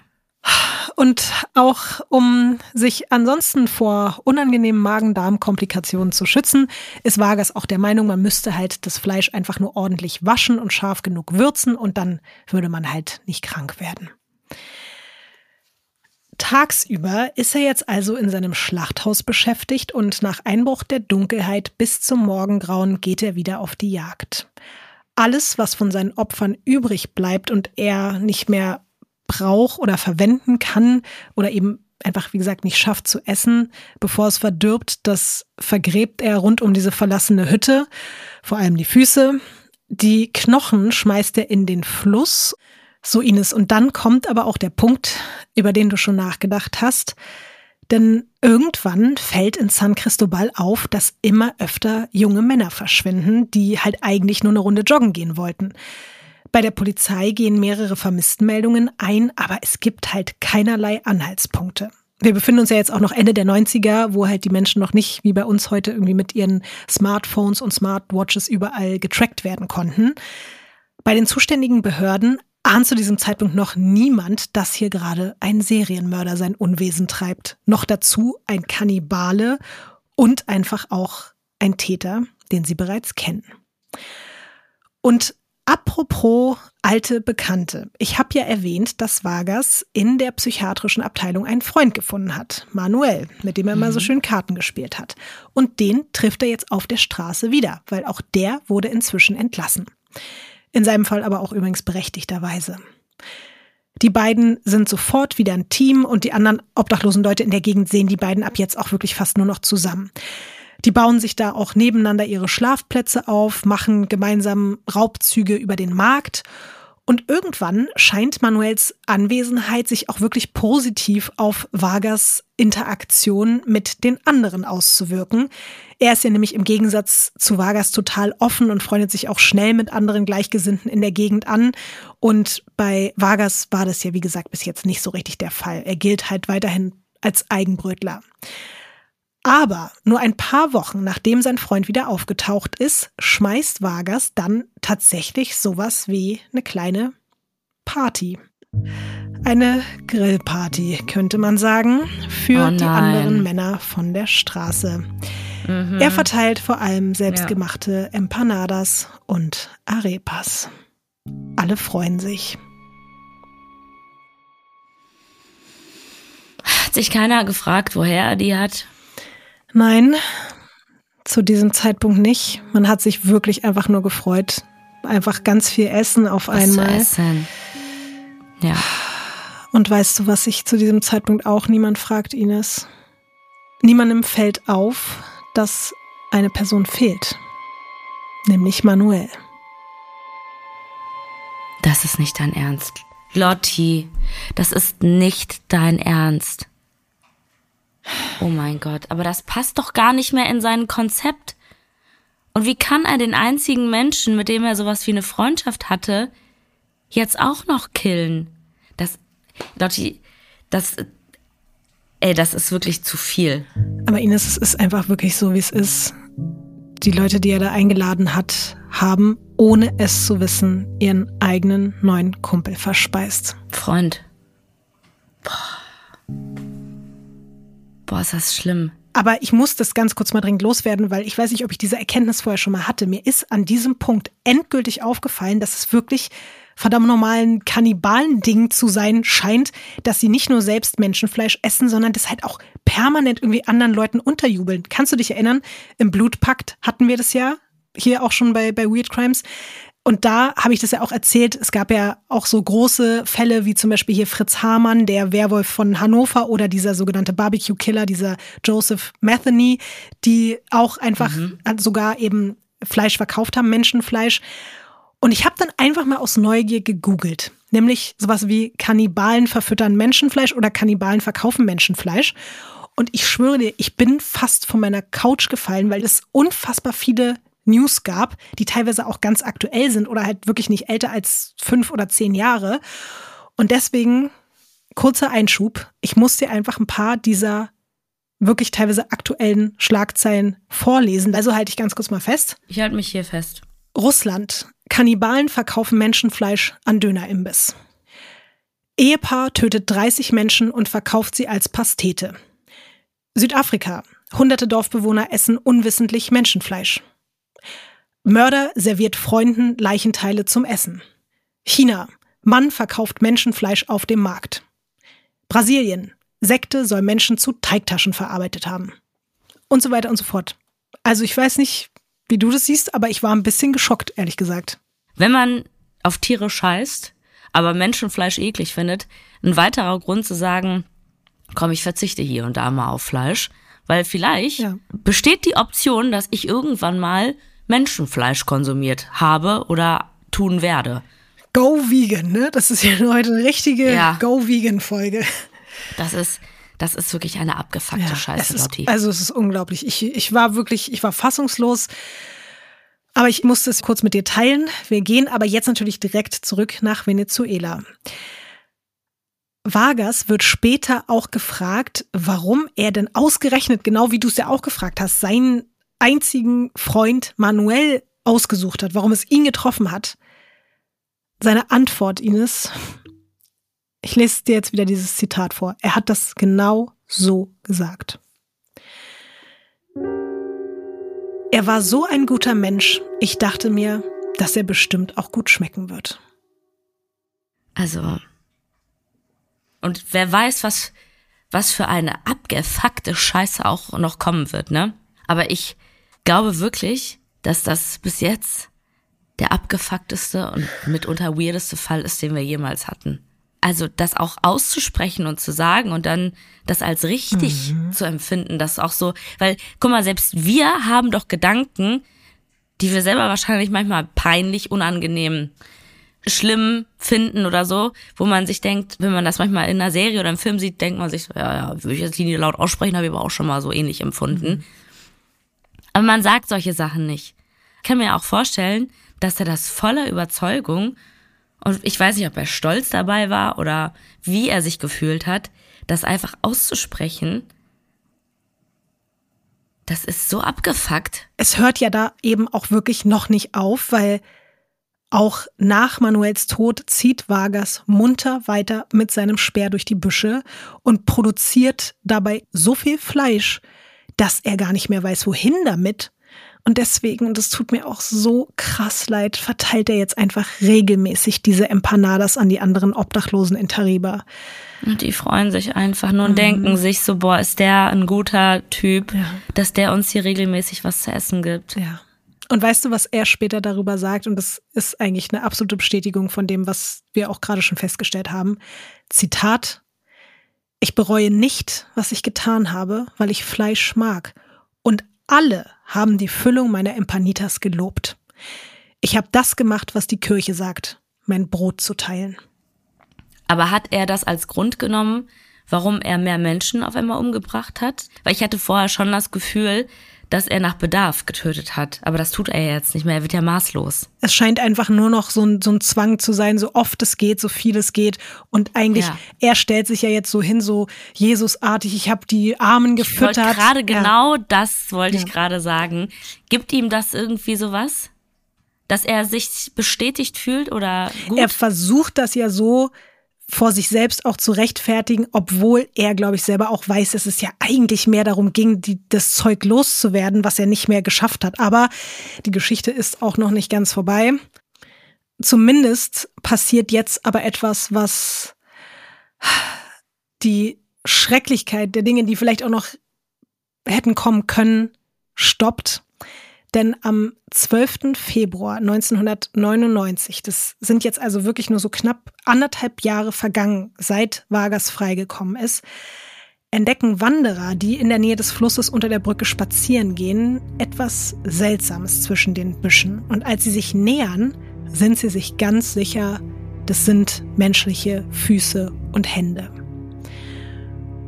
Und auch um sich ansonsten vor unangenehmen Magen-Darm-Komplikationen zu schützen, ist Vargas auch der Meinung, man müsste halt das Fleisch einfach nur ordentlich waschen und scharf genug würzen und dann würde man halt nicht krank werden. Tagsüber ist er jetzt also in seinem Schlachthaus beschäftigt und nach Einbruch der Dunkelheit bis zum Morgengrauen geht er wieder auf die Jagd alles, was von seinen Opfern übrig bleibt und er nicht mehr braucht oder verwenden kann oder eben einfach, wie gesagt, nicht schafft zu essen, bevor es verdirbt, das vergräbt er rund um diese verlassene Hütte, vor allem die Füße. Die Knochen schmeißt er in den Fluss, so Ines. Und dann kommt aber auch der Punkt, über den du schon nachgedacht hast. Denn irgendwann fällt in San Cristobal auf, dass immer öfter junge Männer verschwinden, die halt eigentlich nur eine Runde joggen gehen wollten. Bei der Polizei gehen mehrere Vermisstenmeldungen ein, aber es gibt halt keinerlei Anhaltspunkte. Wir befinden uns ja jetzt auch noch Ende der 90er, wo halt die Menschen noch nicht wie bei uns heute irgendwie mit ihren Smartphones und Smartwatches überall getrackt werden konnten. Bei den zuständigen Behörden ahnt zu diesem Zeitpunkt noch niemand, dass hier gerade ein Serienmörder sein Unwesen treibt. Noch dazu ein Kannibale und einfach auch ein Täter, den sie bereits kennen. Und apropos alte Bekannte. Ich habe ja erwähnt, dass Vargas in der psychiatrischen Abteilung einen Freund gefunden hat, Manuel, mit dem er mhm. immer so mhm. schön Karten gespielt hat. Und den trifft er jetzt auf der Straße wieder, weil auch der wurde inzwischen entlassen. In seinem Fall aber auch übrigens berechtigterweise. Die beiden sind sofort wieder ein Team und die anderen obdachlosen Leute in der Gegend sehen die beiden ab jetzt auch wirklich fast nur noch zusammen. Die bauen sich da auch nebeneinander ihre Schlafplätze auf, machen gemeinsam Raubzüge über den Markt und irgendwann scheint Manuels Anwesenheit sich auch wirklich positiv auf Vargas Interaktion mit den anderen auszuwirken. Er ist ja nämlich im Gegensatz zu Vargas total offen und freundet sich auch schnell mit anderen Gleichgesinnten in der Gegend an. Und bei Vargas war das ja, wie gesagt, bis jetzt nicht so richtig der Fall. Er gilt halt weiterhin als Eigenbrötler. Aber nur ein paar Wochen nachdem sein Freund wieder aufgetaucht ist, schmeißt Vargas dann tatsächlich sowas wie eine kleine Party. Eine Grillparty, könnte man sagen, für oh die anderen Männer von der Straße. Mhm. Er verteilt vor allem selbstgemachte ja. Empanadas und Arepas. Alle freuen sich. Hat sich keiner gefragt, woher er die hat? Nein, zu diesem Zeitpunkt nicht. Man hat sich wirklich einfach nur gefreut. Einfach ganz viel Essen auf was einmal. Essen. Ja. Und weißt du, was sich zu diesem Zeitpunkt auch niemand fragt, Ines? Niemandem fällt auf, dass eine Person fehlt. Nämlich Manuel. Das ist nicht dein Ernst. Lotti, das ist nicht dein Ernst. Oh mein Gott, aber das passt doch gar nicht mehr in sein Konzept. Und wie kann er den einzigen Menschen, mit dem er sowas wie eine Freundschaft hatte, jetzt auch noch killen? Das, Lotti, das, ey, das ist wirklich zu viel. Aber Ines, es ist einfach wirklich so, wie es ist. Die Leute, die er da eingeladen hat, haben, ohne es zu wissen, ihren eigenen neuen Kumpel verspeist. Freund. Boah. Boah, ist das schlimm. Aber ich muss das ganz kurz mal dringend loswerden, weil ich weiß nicht, ob ich diese Erkenntnis vorher schon mal hatte. Mir ist an diesem Punkt endgültig aufgefallen, dass es wirklich verdammt normalen Kannibalen-Ding zu sein scheint, dass sie nicht nur selbst Menschenfleisch essen, sondern das halt auch permanent irgendwie anderen Leuten unterjubeln. Kannst du dich erinnern? Im Blutpakt hatten wir das ja. Hier auch schon bei, bei Weird Crimes. Und da habe ich das ja auch erzählt. Es gab ja auch so große Fälle wie zum Beispiel hier Fritz Hamann, der Werwolf von Hannover oder dieser sogenannte Barbecue Killer, dieser Joseph Metheny, die auch einfach mhm. sogar eben Fleisch verkauft haben, Menschenfleisch. Und ich habe dann einfach mal aus Neugier gegoogelt, nämlich sowas wie Kannibalen verfüttern Menschenfleisch oder Kannibalen verkaufen Menschenfleisch. Und ich schwöre dir, ich bin fast von meiner Couch gefallen, weil es unfassbar viele News gab, die teilweise auch ganz aktuell sind oder halt wirklich nicht älter als fünf oder zehn Jahre. Und deswegen kurzer Einschub. Ich muss dir einfach ein paar dieser wirklich teilweise aktuellen Schlagzeilen vorlesen. Also halte ich ganz kurz mal fest. Ich halte mich hier fest. Russland. Kannibalen verkaufen Menschenfleisch an Dönerimbiss. Ehepaar tötet 30 Menschen und verkauft sie als Pastete. Südafrika. Hunderte Dorfbewohner essen unwissentlich Menschenfleisch. Mörder serviert Freunden Leichenteile zum Essen. China. Mann verkauft Menschenfleisch auf dem Markt. Brasilien. Sekte soll Menschen zu Teigtaschen verarbeitet haben. Und so weiter und so fort. Also ich weiß nicht, wie du das siehst, aber ich war ein bisschen geschockt, ehrlich gesagt. Wenn man auf Tiere scheißt, aber Menschenfleisch eklig findet, ein weiterer Grund zu sagen, komm, ich verzichte hier und da mal auf Fleisch, weil vielleicht ja. besteht die Option, dass ich irgendwann mal Menschenfleisch konsumiert habe oder tun werde. Go Vegan, ne? Das ist ja heute eine richtige ja. Go Vegan Folge. Das ist Das ist wirklich eine abgefuckte ja, Scheiße, es ist, Also es ist unglaublich. Ich, ich war wirklich, ich war fassungslos. Aber ich musste es kurz mit dir teilen. Wir gehen aber jetzt natürlich direkt zurück nach Venezuela. Vargas wird später auch gefragt, warum er denn ausgerechnet, genau wie du es ja auch gefragt hast, seinen einzigen Freund Manuel ausgesucht hat, warum es ihn getroffen hat. Seine Antwort, Ines, ich lese dir jetzt wieder dieses Zitat vor. Er hat das genau so gesagt. Er war so ein guter Mensch, ich dachte mir, dass er bestimmt auch gut schmecken wird. Also, und wer weiß, was, was für eine abgefuckte Scheiße auch noch kommen wird, ne? Aber ich glaube wirklich, dass das bis jetzt der abgefuckteste und mitunter weirdeste Fall ist, den wir jemals hatten. Also das auch auszusprechen und zu sagen und dann das als richtig mhm. zu empfinden, das auch so, weil guck mal, selbst wir haben doch Gedanken, die wir selber wahrscheinlich manchmal peinlich, unangenehm, schlimm finden oder so, wo man sich denkt, wenn man das manchmal in einer Serie oder im Film sieht, denkt man sich, ja, ja, würde ich jetzt nie laut aussprechen, habe ich aber auch schon mal so ähnlich empfunden. Mhm. Aber man sagt solche Sachen nicht. Ich kann mir auch vorstellen, dass er das voller Überzeugung und ich weiß nicht, ob er stolz dabei war oder wie er sich gefühlt hat, das einfach auszusprechen. Das ist so abgefuckt. Es hört ja da eben auch wirklich noch nicht auf, weil auch nach Manuels Tod zieht Vargas munter weiter mit seinem Speer durch die Büsche und produziert dabei so viel Fleisch, dass er gar nicht mehr weiß, wohin damit. Und deswegen, und es tut mir auch so krass leid, verteilt er jetzt einfach regelmäßig diese Empanadas an die anderen Obdachlosen in Tariba. Und die freuen sich einfach nur und mhm. denken sich so, boah, ist der ein guter Typ, ja. dass der uns hier regelmäßig was zu essen gibt. Ja. Und weißt du, was er später darüber sagt? Und das ist eigentlich eine absolute Bestätigung von dem, was wir auch gerade schon festgestellt haben. Zitat, ich bereue nicht, was ich getan habe, weil ich Fleisch mag. Und alle haben die Füllung meiner Empanitas gelobt. Ich habe das gemacht, was die Kirche sagt, mein Brot zu teilen. Aber hat er das als Grund genommen, warum er mehr Menschen auf einmal umgebracht hat? Weil ich hatte vorher schon das Gefühl, dass er nach Bedarf getötet hat. Aber das tut er jetzt nicht mehr. Er wird ja maßlos. Es scheint einfach nur noch so ein, so ein Zwang zu sein, so oft es geht, so viel es geht. Und eigentlich, ja. er stellt sich ja jetzt so hin, so Jesusartig. Ich habe die Armen gefüttert. Ich gerade ja. genau das wollte ja. ich gerade sagen. Gibt ihm das irgendwie sowas? Dass er sich bestätigt fühlt oder gut? Er versucht das ja so vor sich selbst auch zu rechtfertigen, obwohl er, glaube ich, selber auch weiß, dass es ja eigentlich mehr darum ging, die, das Zeug loszuwerden, was er nicht mehr geschafft hat. Aber die Geschichte ist auch noch nicht ganz vorbei. Zumindest passiert jetzt aber etwas, was die Schrecklichkeit der Dinge, die vielleicht auch noch hätten kommen können, stoppt. Denn am 12. Februar 1999, das sind jetzt also wirklich nur so knapp anderthalb Jahre vergangen, seit Vargas freigekommen ist, entdecken Wanderer, die in der Nähe des Flusses unter der Brücke spazieren gehen, etwas Seltsames zwischen den Büschen. Und als sie sich nähern, sind sie sich ganz sicher, das sind menschliche Füße und Hände.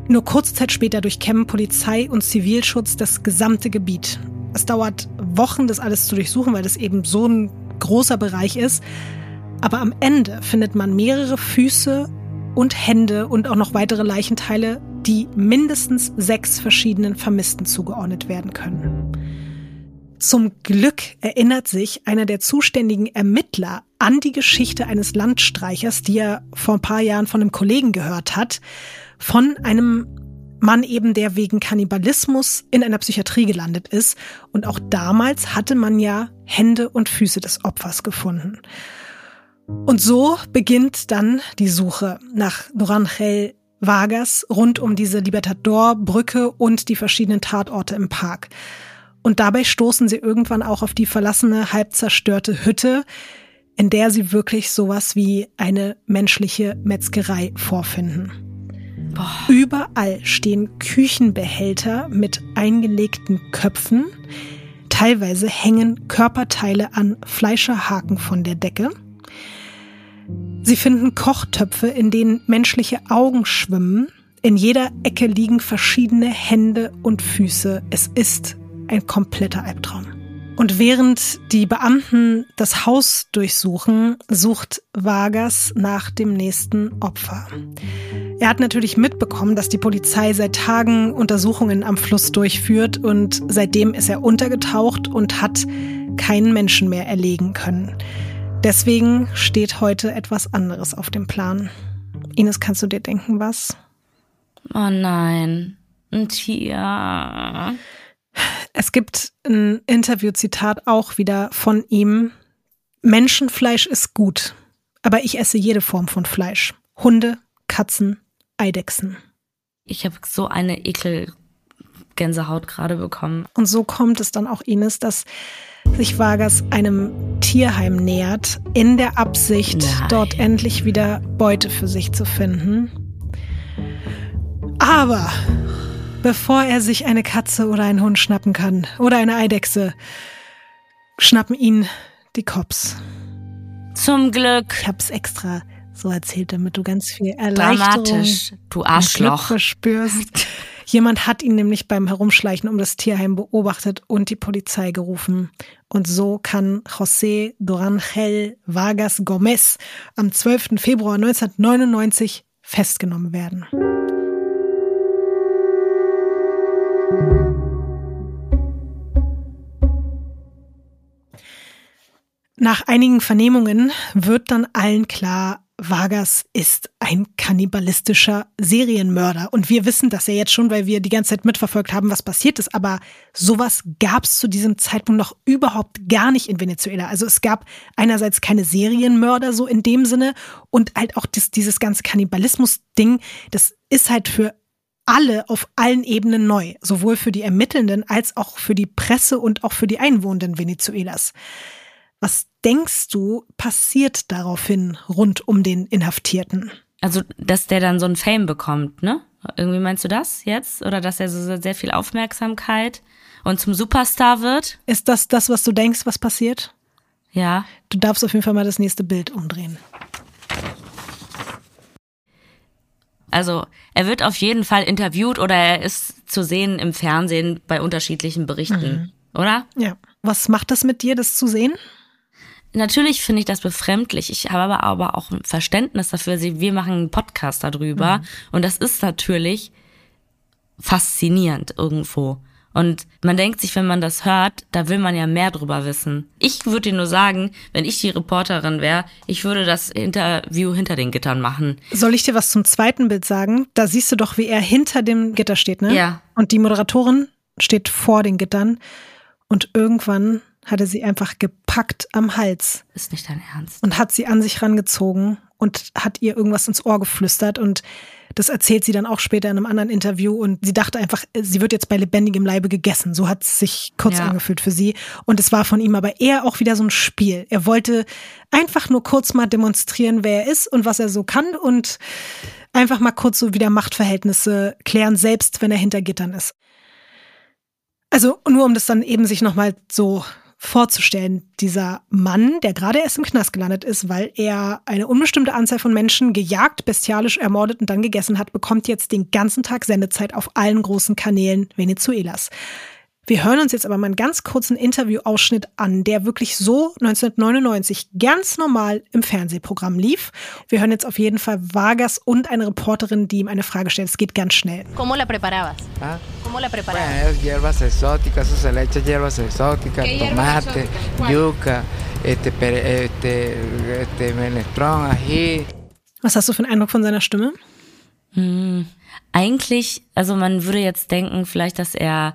Nur kurze Zeit später durchkämmen Polizei und Zivilschutz das gesamte Gebiet. Es dauert Wochen, das alles zu durchsuchen, weil das eben so ein großer Bereich ist. Aber am Ende findet man mehrere Füße und Hände und auch noch weitere Leichenteile, die mindestens sechs verschiedenen Vermissten zugeordnet werden können. Zum Glück erinnert sich einer der zuständigen Ermittler an die Geschichte eines Landstreichers, die er vor ein paar Jahren von einem Kollegen gehört hat, von einem Mann eben, der wegen Kannibalismus in einer Psychiatrie gelandet ist. Und auch damals hatte man ja Hände und Füße des Opfers gefunden. Und so beginnt dann die Suche nach Norangel Vargas rund um diese Libertador-Brücke und die verschiedenen Tatorte im Park. Und dabei stoßen sie irgendwann auch auf die verlassene, halb zerstörte Hütte, in der sie wirklich sowas wie eine menschliche Metzgerei vorfinden. Boah. Überall stehen Küchenbehälter mit eingelegten Köpfen. Teilweise hängen Körperteile an Fleischerhaken von der Decke. Sie finden Kochtöpfe, in denen menschliche Augen schwimmen. In jeder Ecke liegen verschiedene Hände und Füße. Es ist ein kompletter Albtraum. Und während die Beamten das Haus durchsuchen, sucht Vargas nach dem nächsten Opfer. Er hat natürlich mitbekommen, dass die Polizei seit Tagen Untersuchungen am Fluss durchführt und seitdem ist er untergetaucht und hat keinen Menschen mehr erlegen können. Deswegen steht heute etwas anderes auf dem Plan. Ines, kannst du dir denken, was? Oh nein, ein Tier. Es gibt ein Interviewzitat auch wieder von ihm. Menschenfleisch ist gut, aber ich esse jede Form von Fleisch. Hunde, Katzen, Eidechsen. Ich habe so eine Ekelgänsehaut gerade bekommen. Und so kommt es dann auch Ines, dass sich Vargas einem Tierheim nähert, in der Absicht, Nein. dort endlich wieder Beute für sich zu finden. Aber bevor er sich eine Katze oder einen Hund schnappen kann oder eine Eidechse, schnappen ihn die Cops. Zum Glück. Ich hab's extra so erzählt, damit du ganz viel Erleichterung Dramatisch, du Arschloch. verspürst. Jemand hat ihn nämlich beim Herumschleichen um das Tierheim beobachtet und die Polizei gerufen. Und so kann José Dorangel Vargas Gomez am 12. Februar 1999 festgenommen werden. Nach einigen Vernehmungen wird dann allen klar, Vargas ist ein kannibalistischer Serienmörder. Und wir wissen das ja jetzt schon, weil wir die ganze Zeit mitverfolgt haben, was passiert ist. Aber sowas gab es zu diesem Zeitpunkt noch überhaupt gar nicht in Venezuela. Also es gab einerseits keine Serienmörder so in dem Sinne und halt auch das, dieses ganze Kannibalismus-Ding, das ist halt für alle auf allen Ebenen neu. Sowohl für die Ermittelnden als auch für die Presse und auch für die Einwohner Venezuelas. Was denkst du, passiert daraufhin rund um den Inhaftierten? Also, dass der dann so ein Fame bekommt, ne? Irgendwie meinst du das jetzt? Oder dass er so sehr viel Aufmerksamkeit und zum Superstar wird? Ist das das, was du denkst, was passiert? Ja. Du darfst auf jeden Fall mal das nächste Bild umdrehen. Also er wird auf jeden Fall interviewt oder er ist zu sehen im Fernsehen bei unterschiedlichen Berichten, mhm. oder? Ja. Was macht das mit dir, das zu sehen? Natürlich finde ich das befremdlich. Ich habe aber, auch ein Verständnis dafür. Wir machen einen Podcast darüber. Mhm. Und das ist natürlich faszinierend irgendwo. Und man denkt sich, wenn man das hört, da will man ja mehr drüber wissen. Ich würde dir nur sagen, wenn ich die Reporterin wäre, ich würde das Interview hinter den Gittern machen. Soll ich dir was zum zweiten Bild sagen? Da siehst du doch, wie er hinter dem Gitter steht, ne? Ja. Und die Moderatorin steht vor den Gittern. Und irgendwann hatte sie einfach gepackt am Hals. Ist nicht dein Ernst. Und hat sie an sich rangezogen und hat ihr irgendwas ins Ohr geflüstert und das erzählt sie dann auch später in einem anderen Interview und sie dachte einfach, sie wird jetzt bei lebendigem Leibe gegessen. So hat es sich kurz ja. angefühlt für sie. Und es war von ihm aber eher auch wieder so ein Spiel. Er wollte einfach nur kurz mal demonstrieren, wer er ist und was er so kann und einfach mal kurz so wieder Machtverhältnisse klären, selbst wenn er hinter Gittern ist. Also nur um das dann eben sich nochmal so vorzustellen. Dieser Mann, der gerade erst im Knast gelandet ist, weil er eine unbestimmte Anzahl von Menschen gejagt, bestialisch ermordet und dann gegessen hat, bekommt jetzt den ganzen Tag Sendezeit auf allen großen Kanälen Venezuelas. Wir hören uns jetzt aber mal einen ganz kurzen Interviewausschnitt an, der wirklich so 1999 ganz normal im Fernsehprogramm lief. Wir hören jetzt auf jeden Fall Vargas und eine Reporterin, die ihm eine Frage stellt. Es geht ganz schnell. ¿Cómo la preparabas? ¿Ah? ¿Cómo la preparabas? Bueno, hierbas exóticas, eso se le echa hierbas exóticas, tomate, yuca, este, este, este, menestrón, ají. Was hast du für einen Eindruck von seiner Stimme? Hm, eigentlich, also man würde jetzt denken, vielleicht, dass er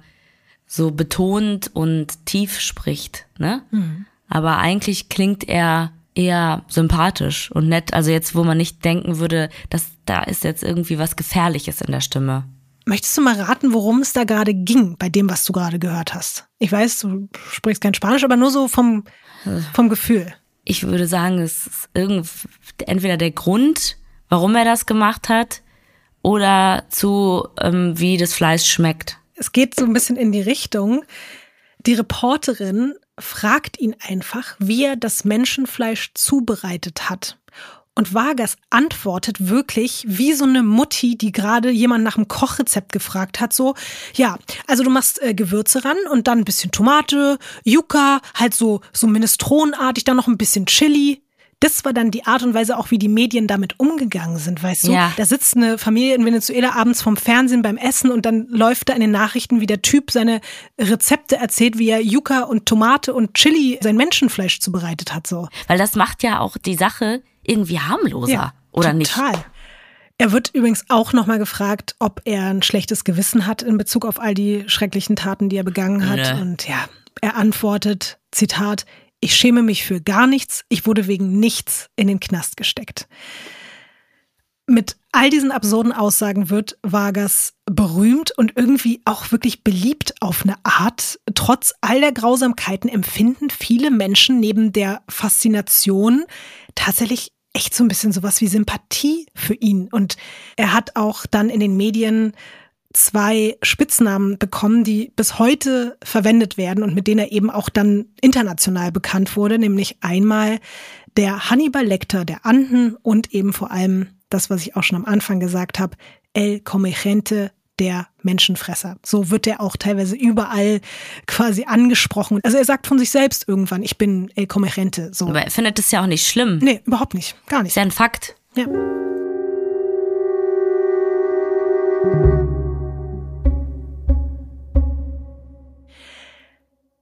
so betont und tief spricht, ne? Mhm. Aber eigentlich klingt er eher sympathisch und nett. Also jetzt, wo man nicht denken würde, dass da ist jetzt irgendwie was Gefährliches in der Stimme. Möchtest du mal raten, worum es da gerade ging, bei dem, was du gerade gehört hast? Ich weiß, du sprichst kein Spanisch, aber nur so vom, vom Gefühl. Ich würde sagen, es ist irgend, entweder der Grund, warum er das gemacht hat, oder zu, ähm, wie das Fleisch schmeckt es geht so ein bisschen in die Richtung. Die Reporterin fragt ihn einfach, wie er das Menschenfleisch zubereitet hat. Und Vargas antwortet wirklich wie so eine Mutti, die gerade jemand nach einem Kochrezept gefragt hat. So, ja, also du machst äh, Gewürze ran und dann ein bisschen Tomate, Yucca, halt so, so Minestronenartig, dann noch ein bisschen Chili, das war dann die Art und Weise auch, wie die Medien damit umgegangen sind, weißt du? Ja. Da sitzt eine Familie in Venezuela abends vom Fernsehen beim Essen und dann läuft da in den Nachrichten, wie der Typ seine Rezepte erzählt, wie er Yucca und Tomate und Chili sein Menschenfleisch zubereitet hat, so. Weil das macht ja auch die Sache irgendwie harmloser, ja, oder total. nicht? Total. Er wird übrigens auch nochmal gefragt, ob er ein schlechtes Gewissen hat in Bezug auf all die schrecklichen Taten, die er begangen hat. Nee. Und ja, er antwortet, Zitat, ich schäme mich für gar nichts, ich wurde wegen nichts in den Knast gesteckt. Mit all diesen absurden Aussagen wird Vargas berühmt und irgendwie auch wirklich beliebt auf eine Art. Trotz all der Grausamkeiten empfinden viele Menschen neben der Faszination tatsächlich echt so ein bisschen sowas wie Sympathie für ihn. Und er hat auch dann in den Medien zwei Spitznamen bekommen, die bis heute verwendet werden und mit denen er eben auch dann international bekannt wurde, nämlich einmal der Hannibal Lecter der Anden und eben vor allem das, was ich auch schon am Anfang gesagt habe, El Comegente der Menschenfresser. So wird er auch teilweise überall quasi angesprochen. Also er sagt von sich selbst irgendwann, ich bin El Comegente. So. Aber er findet es ja auch nicht schlimm. Nee, überhaupt nicht. Gar nicht. Ist ja ein Fakt. Ja.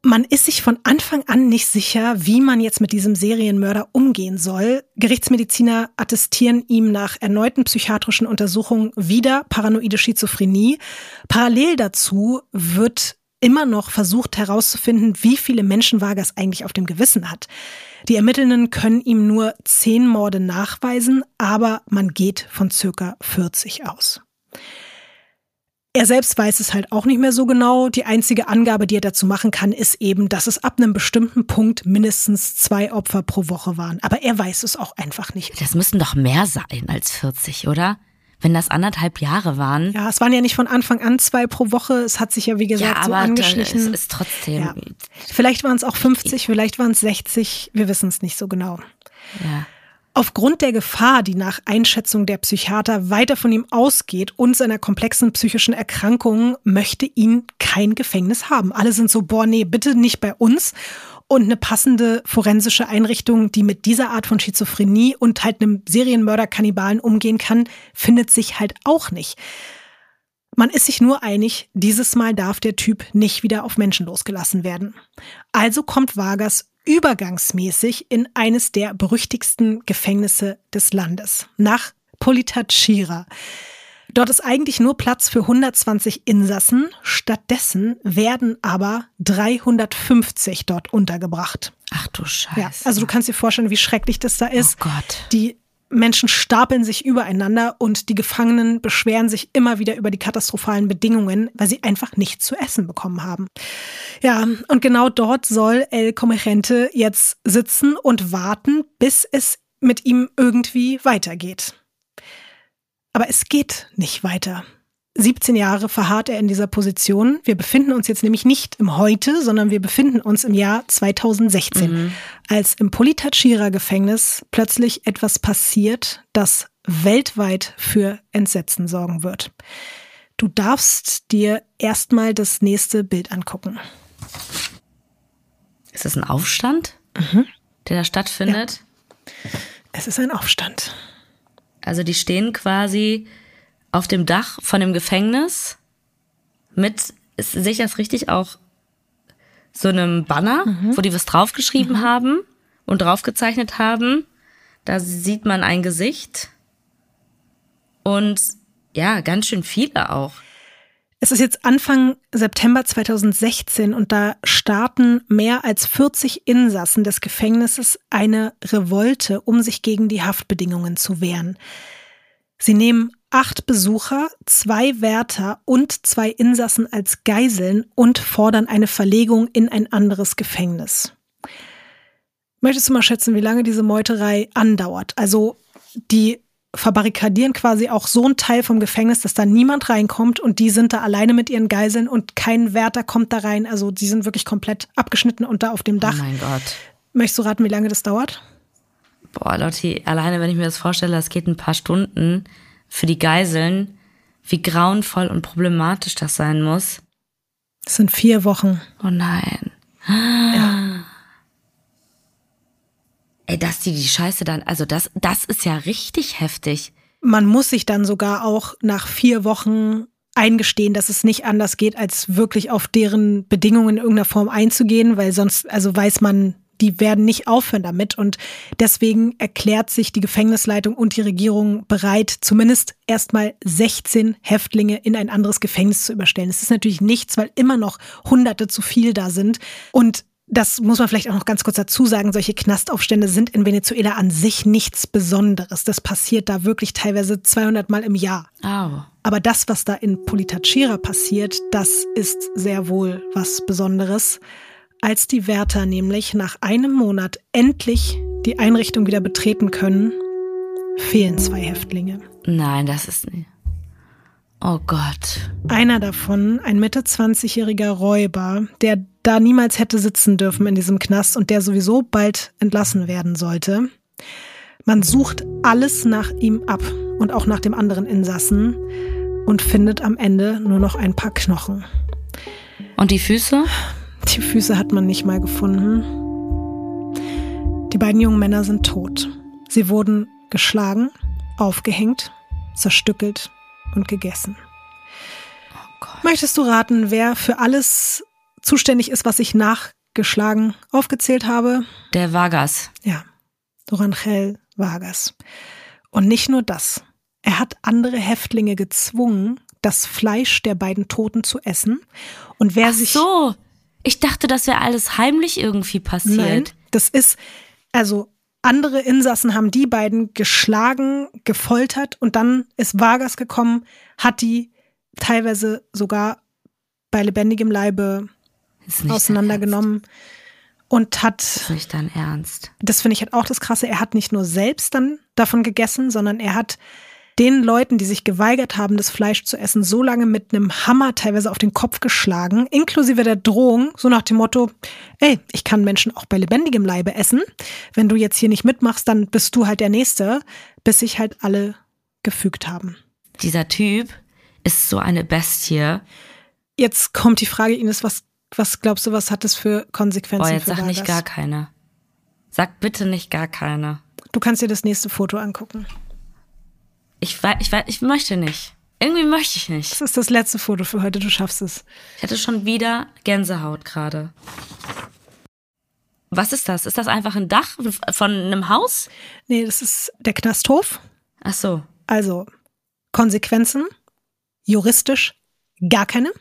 Man ist sich von Anfang an nicht sicher, wie man jetzt mit diesem Serienmörder umgehen soll. Gerichtsmediziner attestieren ihm nach erneuten psychiatrischen Untersuchungen wieder paranoide Schizophrenie. Parallel dazu wird immer noch versucht herauszufinden, wie viele Menschen Vargas eigentlich auf dem Gewissen hat. Die Ermittelnden können ihm nur zehn Morde nachweisen, aber man geht von circa 40 aus. Er selbst weiß es halt auch nicht mehr so genau. Die einzige Angabe, die er dazu machen kann, ist eben, dass es ab einem bestimmten Punkt mindestens zwei Opfer pro Woche waren. Aber er weiß es auch einfach nicht. Das müssten doch mehr sein als 40, oder? Wenn das anderthalb Jahre waren. Ja, es waren ja nicht von Anfang an zwei pro Woche. Es hat sich ja, wie gesagt, ja, so angeschlichen. Es ist trotzdem. Ja. Vielleicht waren es auch 50, vielleicht waren es 60. Wir wissen es nicht so genau. Ja. Aufgrund der Gefahr, die nach Einschätzung der Psychiater weiter von ihm ausgeht und seiner komplexen psychischen Erkrankungen, möchte ihn kein Gefängnis haben. Alle sind so, boah, nee, bitte nicht bei uns. Und eine passende forensische Einrichtung, die mit dieser Art von Schizophrenie und halt einem Serienmörder-Kannibalen umgehen kann, findet sich halt auch nicht. Man ist sich nur einig, dieses Mal darf der Typ nicht wieder auf Menschen losgelassen werden. Also kommt Vargas übergangsmäßig in eines der berüchtigsten Gefängnisse des Landes, nach Politachira. Dort ist eigentlich nur Platz für 120 Insassen. Stattdessen werden aber 350 dort untergebracht. Ach du Scheiße. Ja, also du kannst dir vorstellen, wie schrecklich das da ist. Oh Gott. Die Menschen stapeln sich übereinander und die Gefangenen beschweren sich immer wieder über die katastrophalen Bedingungen, weil sie einfach nichts zu essen bekommen haben. Ja, und genau dort soll El Comegente jetzt sitzen und warten, bis es mit ihm irgendwie weitergeht. Aber es geht nicht weiter. 17 Jahre verharrt er in dieser Position. Wir befinden uns jetzt nämlich nicht im Heute, sondern wir befinden uns im Jahr 2016, mhm. als im Politachira-Gefängnis plötzlich etwas passiert, das weltweit für Entsetzen sorgen wird. Du darfst dir erstmal das nächste Bild angucken. Ist das ein Aufstand, mhm. der da stattfindet? Ja. Es ist ein Aufstand. Also die stehen quasi auf dem Dach von dem Gefängnis mit, sehe ich das richtig, auch so einem Banner, mhm. wo die was draufgeschrieben mhm. haben und draufgezeichnet haben. Da sieht man ein Gesicht und ja, ganz schön viele auch. Es ist jetzt Anfang September 2016 und da starten mehr als 40 Insassen des Gefängnisses eine Revolte, um sich gegen die Haftbedingungen zu wehren. Sie nehmen acht Besucher, zwei Wärter und zwei Insassen als Geiseln und fordern eine Verlegung in ein anderes Gefängnis. Möchtest du mal schätzen, wie lange diese Meuterei andauert? Also die verbarrikadieren quasi auch so einen Teil vom Gefängnis, dass da niemand reinkommt und die sind da alleine mit ihren Geiseln und kein Wärter kommt da rein. Also die sind wirklich komplett abgeschnitten und da auf dem Dach. Oh mein Gott. Möchtest du raten, wie lange das dauert? Boah, Lotti, alleine wenn ich mir das vorstelle, das geht ein paar Stunden für die Geiseln, wie grauenvoll und problematisch das sein muss. Das sind vier Wochen. Oh nein. Ja. Ey, dass die die Scheiße dann, also das, das ist ja richtig heftig. Man muss sich dann sogar auch nach vier Wochen eingestehen, dass es nicht anders geht, als wirklich auf deren Bedingungen in irgendeiner Form einzugehen, weil sonst, also weiß man, die werden nicht aufhören damit. Und deswegen erklärt sich die Gefängnisleitung und die Regierung bereit, zumindest erstmal 16 Häftlinge in ein anderes Gefängnis zu überstellen. Es ist natürlich nichts, weil immer noch Hunderte zu viel da sind. Und das muss man vielleicht auch noch ganz kurz dazu sagen, solche Knastaufstände sind in Venezuela an sich nichts Besonderes. Das passiert da wirklich teilweise 200 Mal im Jahr. Oh. Aber das, was da in Politachira passiert, das ist sehr wohl was Besonderes. Als die Wärter nämlich nach einem Monat endlich die Einrichtung wieder betreten können, fehlen zwei Häftlinge. Nein, das ist nicht. Oh Gott. Einer davon, ein Mitte 20-jähriger Räuber, der da niemals hätte sitzen dürfen in diesem Knast und der sowieso bald entlassen werden sollte. Man sucht alles nach ihm ab und auch nach dem anderen Insassen und findet am Ende nur noch ein paar Knochen. Und die Füße? Die Füße hat man nicht mal gefunden. Die beiden jungen Männer sind tot. Sie wurden geschlagen, aufgehängt, zerstückelt und gegessen. Oh Möchtest du raten, wer für alles zuständig ist, was ich nachgeschlagen aufgezählt habe? Der Vargas. Ja, Dorangel Vargas. Und nicht nur das. Er hat andere Häftlinge gezwungen, das Fleisch der beiden Toten zu essen. Und wer Ach sich. so. Ich dachte, das wäre alles heimlich irgendwie passiert. Nein, das ist, also andere Insassen haben die beiden geschlagen, gefoltert und dann ist Vargas gekommen, hat die teilweise sogar bei lebendigem Leibe auseinandergenommen und hat. Das ist nicht dein Ernst. Das finde ich halt auch das Krasse. Er hat nicht nur selbst dann davon gegessen, sondern er hat den Leuten, die sich geweigert haben, das Fleisch zu essen, so lange mit einem Hammer teilweise auf den Kopf geschlagen, inklusive der Drohung, so nach dem Motto, ey, ich kann Menschen auch bei lebendigem Leibe essen. Wenn du jetzt hier nicht mitmachst, dann bist du halt der Nächste, bis sich halt alle gefügt haben. Dieser Typ ist so eine Bestie. Jetzt kommt die Frage, Ines, was, was glaubst du, was hat das für Konsequenzen? Boah, jetzt sag nicht gar keine. Sag bitte nicht gar keine. Du kannst dir das nächste Foto angucken. Ich, ich, ich möchte nicht. Irgendwie möchte ich nicht. Das ist das letzte Foto für heute, du schaffst es. Ich hatte schon wieder Gänsehaut gerade. Was ist das? Ist das einfach ein Dach von einem Haus? Nee, das ist der Knasthof. Ach so. Also, Konsequenzen, juristisch gar keine.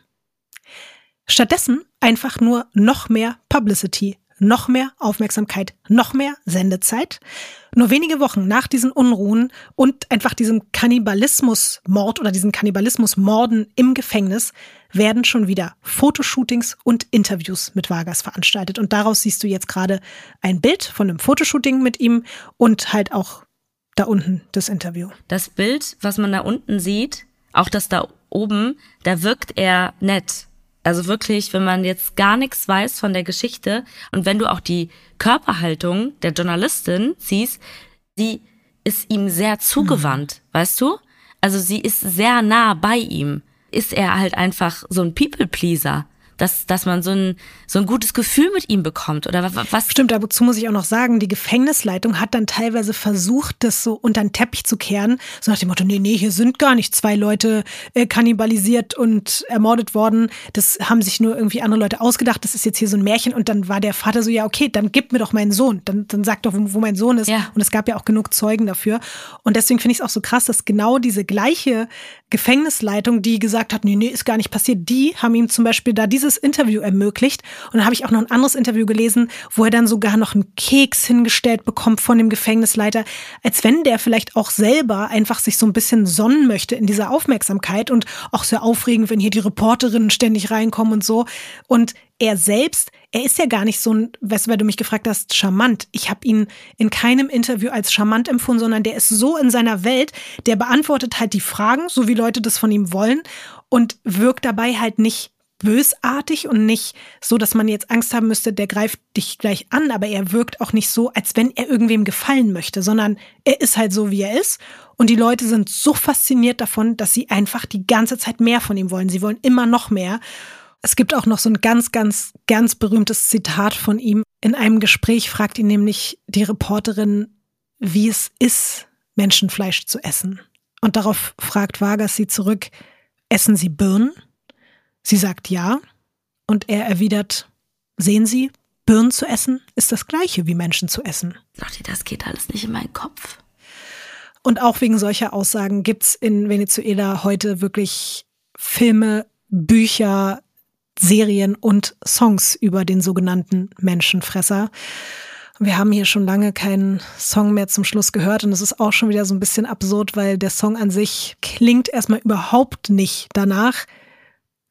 Stattdessen einfach nur noch mehr Publicity noch mehr Aufmerksamkeit, noch mehr Sendezeit. Nur wenige Wochen nach diesen Unruhen und einfach diesem Kannibalismusmord oder diesen Kannibalismusmorden im Gefängnis werden schon wieder Fotoshootings und Interviews mit Vargas veranstaltet. Und daraus siehst du jetzt gerade ein Bild von einem Fotoshooting mit ihm und halt auch da unten das Interview. Das Bild, was man da unten sieht, auch das da oben, da wirkt er nett. Also wirklich, wenn man jetzt gar nichts weiß von der Geschichte und wenn du auch die Körperhaltung der Journalistin siehst, sie ist ihm sehr zugewandt, mhm. weißt du? Also sie ist sehr nah bei ihm. Ist er halt einfach so ein People-Pleaser dass, dass man so ein, so ein gutes Gefühl mit ihm bekommt oder was? Stimmt, dazu muss ich auch noch sagen, die Gefängnisleitung hat dann teilweise versucht, das so unter den Teppich zu kehren, so nach dem Motto, nee, nee, hier sind gar nicht zwei Leute äh, kannibalisiert und ermordet worden, das haben sich nur irgendwie andere Leute ausgedacht, das ist jetzt hier so ein Märchen. Und dann war der Vater so, ja, okay, dann gib mir doch meinen Sohn, dann, dann sag doch, wo, wo mein Sohn ist. Ja. und es gab ja auch genug Zeugen dafür. Und deswegen finde ich es auch so krass, dass genau diese gleiche Gefängnisleitung, die gesagt hat, nee, nee, ist gar nicht passiert, die haben ihm zum Beispiel da dieses Interview ermöglicht. Und dann habe ich auch noch ein anderes Interview gelesen, wo er dann sogar noch einen Keks hingestellt bekommt von dem Gefängnisleiter, als wenn der vielleicht auch selber einfach sich so ein bisschen sonnen möchte in dieser Aufmerksamkeit und auch sehr aufregend, wenn hier die Reporterinnen ständig reinkommen und so. Und er selbst, er ist ja gar nicht so ein, weißt du, weil du mich gefragt hast, charmant. Ich habe ihn in keinem Interview als charmant empfunden, sondern der ist so in seiner Welt, der beantwortet halt die Fragen, so wie Leute das von ihm wollen und wirkt dabei halt nicht bösartig und nicht so, dass man jetzt Angst haben müsste, der greift dich gleich an, aber er wirkt auch nicht so, als wenn er irgendwem gefallen möchte, sondern er ist halt so, wie er ist. Und die Leute sind so fasziniert davon, dass sie einfach die ganze Zeit mehr von ihm wollen. Sie wollen immer noch mehr. Es gibt auch noch so ein ganz, ganz, ganz berühmtes Zitat von ihm. In einem Gespräch fragt ihn nämlich die Reporterin, wie es ist, Menschenfleisch zu essen. Und darauf fragt Vargas sie zurück, essen Sie Birnen? Sie sagt ja. Und er erwidert, sehen Sie, Birnen zu essen ist das gleiche wie Menschen zu essen. Lotti, das geht alles nicht in meinen Kopf. Und auch wegen solcher Aussagen gibt's in Venezuela heute wirklich Filme, Bücher, Serien und Songs über den sogenannten Menschenfresser. Wir haben hier schon lange keinen Song mehr zum Schluss gehört und es ist auch schon wieder so ein bisschen absurd, weil der Song an sich klingt erstmal überhaupt nicht danach.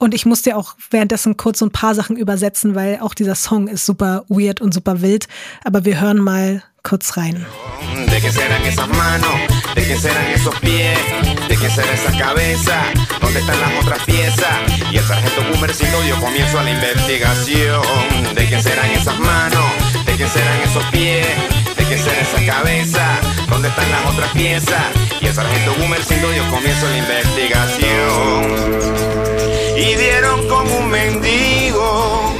Und ich musste auch währenddessen kurz so ein paar Sachen übersetzen, weil auch dieser Song ist super weird und super wild. Aber wir hören mal kurz rein. Y dieron con un mendigo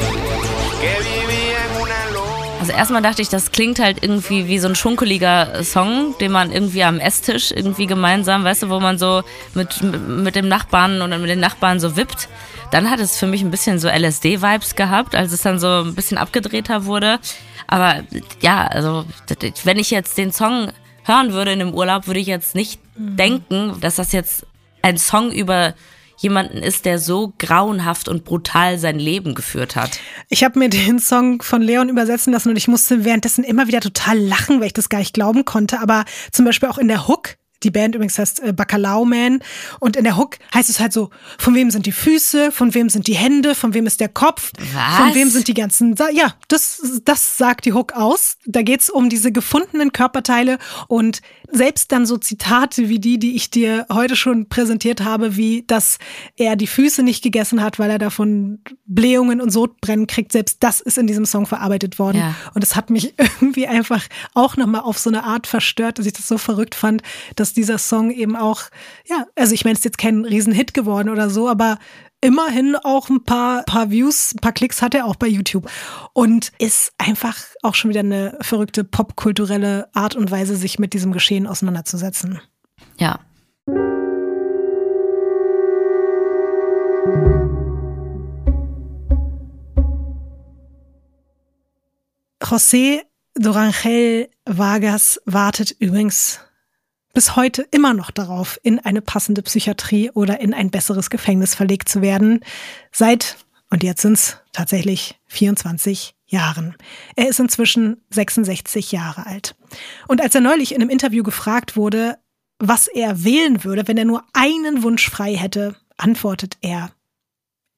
que vivía en una loma. Also erstmal dachte ich, das klingt halt irgendwie wie so ein schunkeliger Song, den man irgendwie am Esstisch irgendwie gemeinsam, weißt du, wo man so mit, mit dem Nachbarn oder mit den Nachbarn so wippt. Dann hat es für mich ein bisschen so LSD-Vibes gehabt, als es dann so ein bisschen abgedrehter wurde. Aber ja, also wenn ich jetzt den Song hören würde in dem Urlaub, würde ich jetzt nicht mhm. denken, dass das jetzt ein Song über jemanden ist, der so grauenhaft und brutal sein Leben geführt hat. Ich habe mir den Song von Leon übersetzen lassen und ich musste währenddessen immer wieder total lachen, weil ich das gar nicht glauben konnte. Aber zum Beispiel auch in der Hook die Band übrigens heißt äh, Bacalao Man. Und in der Hook heißt es halt so, von wem sind die Füße, von wem sind die Hände, von wem ist der Kopf, Was? von wem sind die ganzen... Sa ja, das, das sagt die Hook aus. Da geht's um diese gefundenen Körperteile und selbst dann so Zitate wie die, die ich dir heute schon präsentiert habe, wie dass er die Füße nicht gegessen hat, weil er davon Blähungen und Sodbrennen kriegt, selbst das ist in diesem Song verarbeitet worden. Ja. Und es hat mich irgendwie einfach auch nochmal auf so eine Art verstört, dass ich das so verrückt fand, dass dass dieser Song eben auch, ja, also ich meine, es ist jetzt kein Riesenhit geworden oder so, aber immerhin auch ein paar, paar Views, ein paar Klicks hat er auch bei YouTube. Und ist einfach auch schon wieder eine verrückte popkulturelle Art und Weise, sich mit diesem Geschehen auseinanderzusetzen. Ja. José Dorangel Vargas wartet übrigens bis heute immer noch darauf, in eine passende Psychiatrie oder in ein besseres Gefängnis verlegt zu werden. Seit, und jetzt sind es tatsächlich 24 Jahren. Er ist inzwischen 66 Jahre alt. Und als er neulich in einem Interview gefragt wurde, was er wählen würde, wenn er nur einen Wunsch frei hätte, antwortet er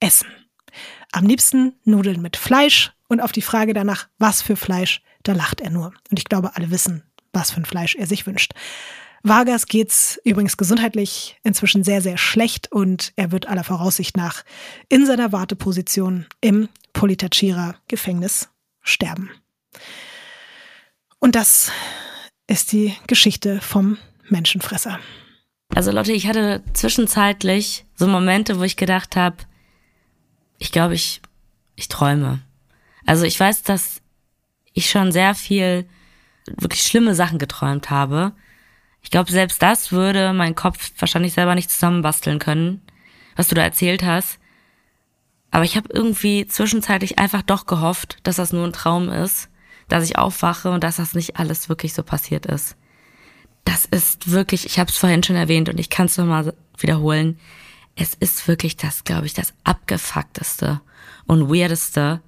Essen. Am liebsten Nudeln mit Fleisch und auf die Frage danach, was für Fleisch, da lacht er nur. Und ich glaube, alle wissen, was für ein Fleisch er sich wünscht. Vargas geht's übrigens gesundheitlich inzwischen sehr, sehr schlecht und er wird aller Voraussicht nach in seiner Warteposition im Politachira Gefängnis sterben. Und das ist die Geschichte vom Menschenfresser. Also Lotte, ich hatte zwischenzeitlich so Momente, wo ich gedacht habe, ich glaube, ich, ich träume. Also ich weiß, dass ich schon sehr viel wirklich schlimme Sachen geträumt habe. Ich glaube, selbst das würde mein Kopf wahrscheinlich selber nicht zusammenbasteln können, was du da erzählt hast. Aber ich habe irgendwie zwischenzeitlich einfach doch gehofft, dass das nur ein Traum ist, dass ich aufwache und dass das nicht alles wirklich so passiert ist. Das ist wirklich, ich habe es vorhin schon erwähnt und ich kann es nochmal wiederholen. Es ist wirklich das, glaube ich, das abgefuckteste und weirdeste,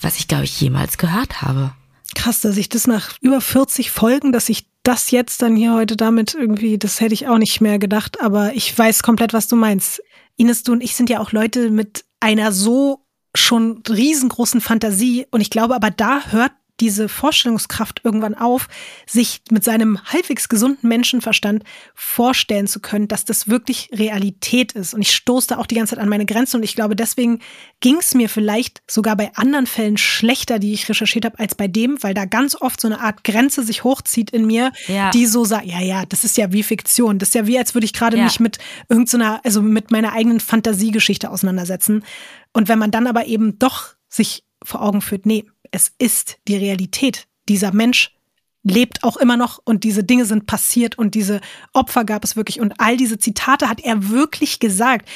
was ich, glaube ich, jemals gehört habe. Krass, dass ich das nach über 40 Folgen, dass ich das jetzt dann hier heute damit irgendwie, das hätte ich auch nicht mehr gedacht, aber ich weiß komplett, was du meinst. Ines, du und ich sind ja auch Leute mit einer so schon riesengroßen Fantasie und ich glaube aber da hört diese Vorstellungskraft irgendwann auf, sich mit seinem halbwegs gesunden Menschenverstand vorstellen zu können, dass das wirklich Realität ist. Und ich stoße da auch die ganze Zeit an meine Grenzen und ich glaube, deswegen ging es mir vielleicht sogar bei anderen Fällen schlechter, die ich recherchiert habe, als bei dem, weil da ganz oft so eine Art Grenze sich hochzieht in mir, ja. die so sagt, ja, ja, das ist ja wie Fiktion. Das ist ja wie, als würde ich gerade ja. mich mit irgendeiner, also mit meiner eigenen Fantasiegeschichte auseinandersetzen. Und wenn man dann aber eben doch sich vor Augen führt, nee, es ist die Realität. Dieser Mensch lebt auch immer noch und diese Dinge sind passiert und diese Opfer gab es wirklich und all diese Zitate hat er wirklich gesagt.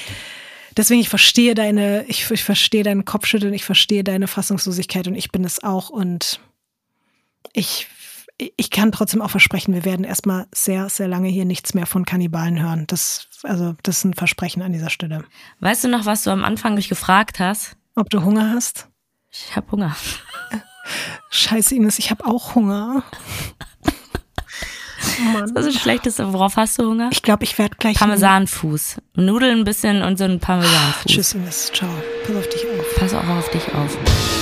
Deswegen, ich verstehe deine, ich, ich verstehe deinen Kopfschütteln, ich verstehe deine Fassungslosigkeit und ich bin es auch und ich, ich kann trotzdem auch versprechen, wir werden erstmal sehr, sehr lange hier nichts mehr von Kannibalen hören. Das, also, das ist ein Versprechen an dieser Stelle. Weißt du noch, was du am Anfang mich gefragt hast? Ob du Hunger hast? Ich habe Hunger. Scheiße, Ines, ich habe auch Hunger. Mann. Das ist das Schlechteste. Worauf hast du Hunger? Ich glaube, ich werde gleich. Parmesanfuß. Nudeln ein bisschen und so ein Parmesanfuß. Tschüss, Ines. Ciao. Pass auf dich auf. Pass auch auf dich auf.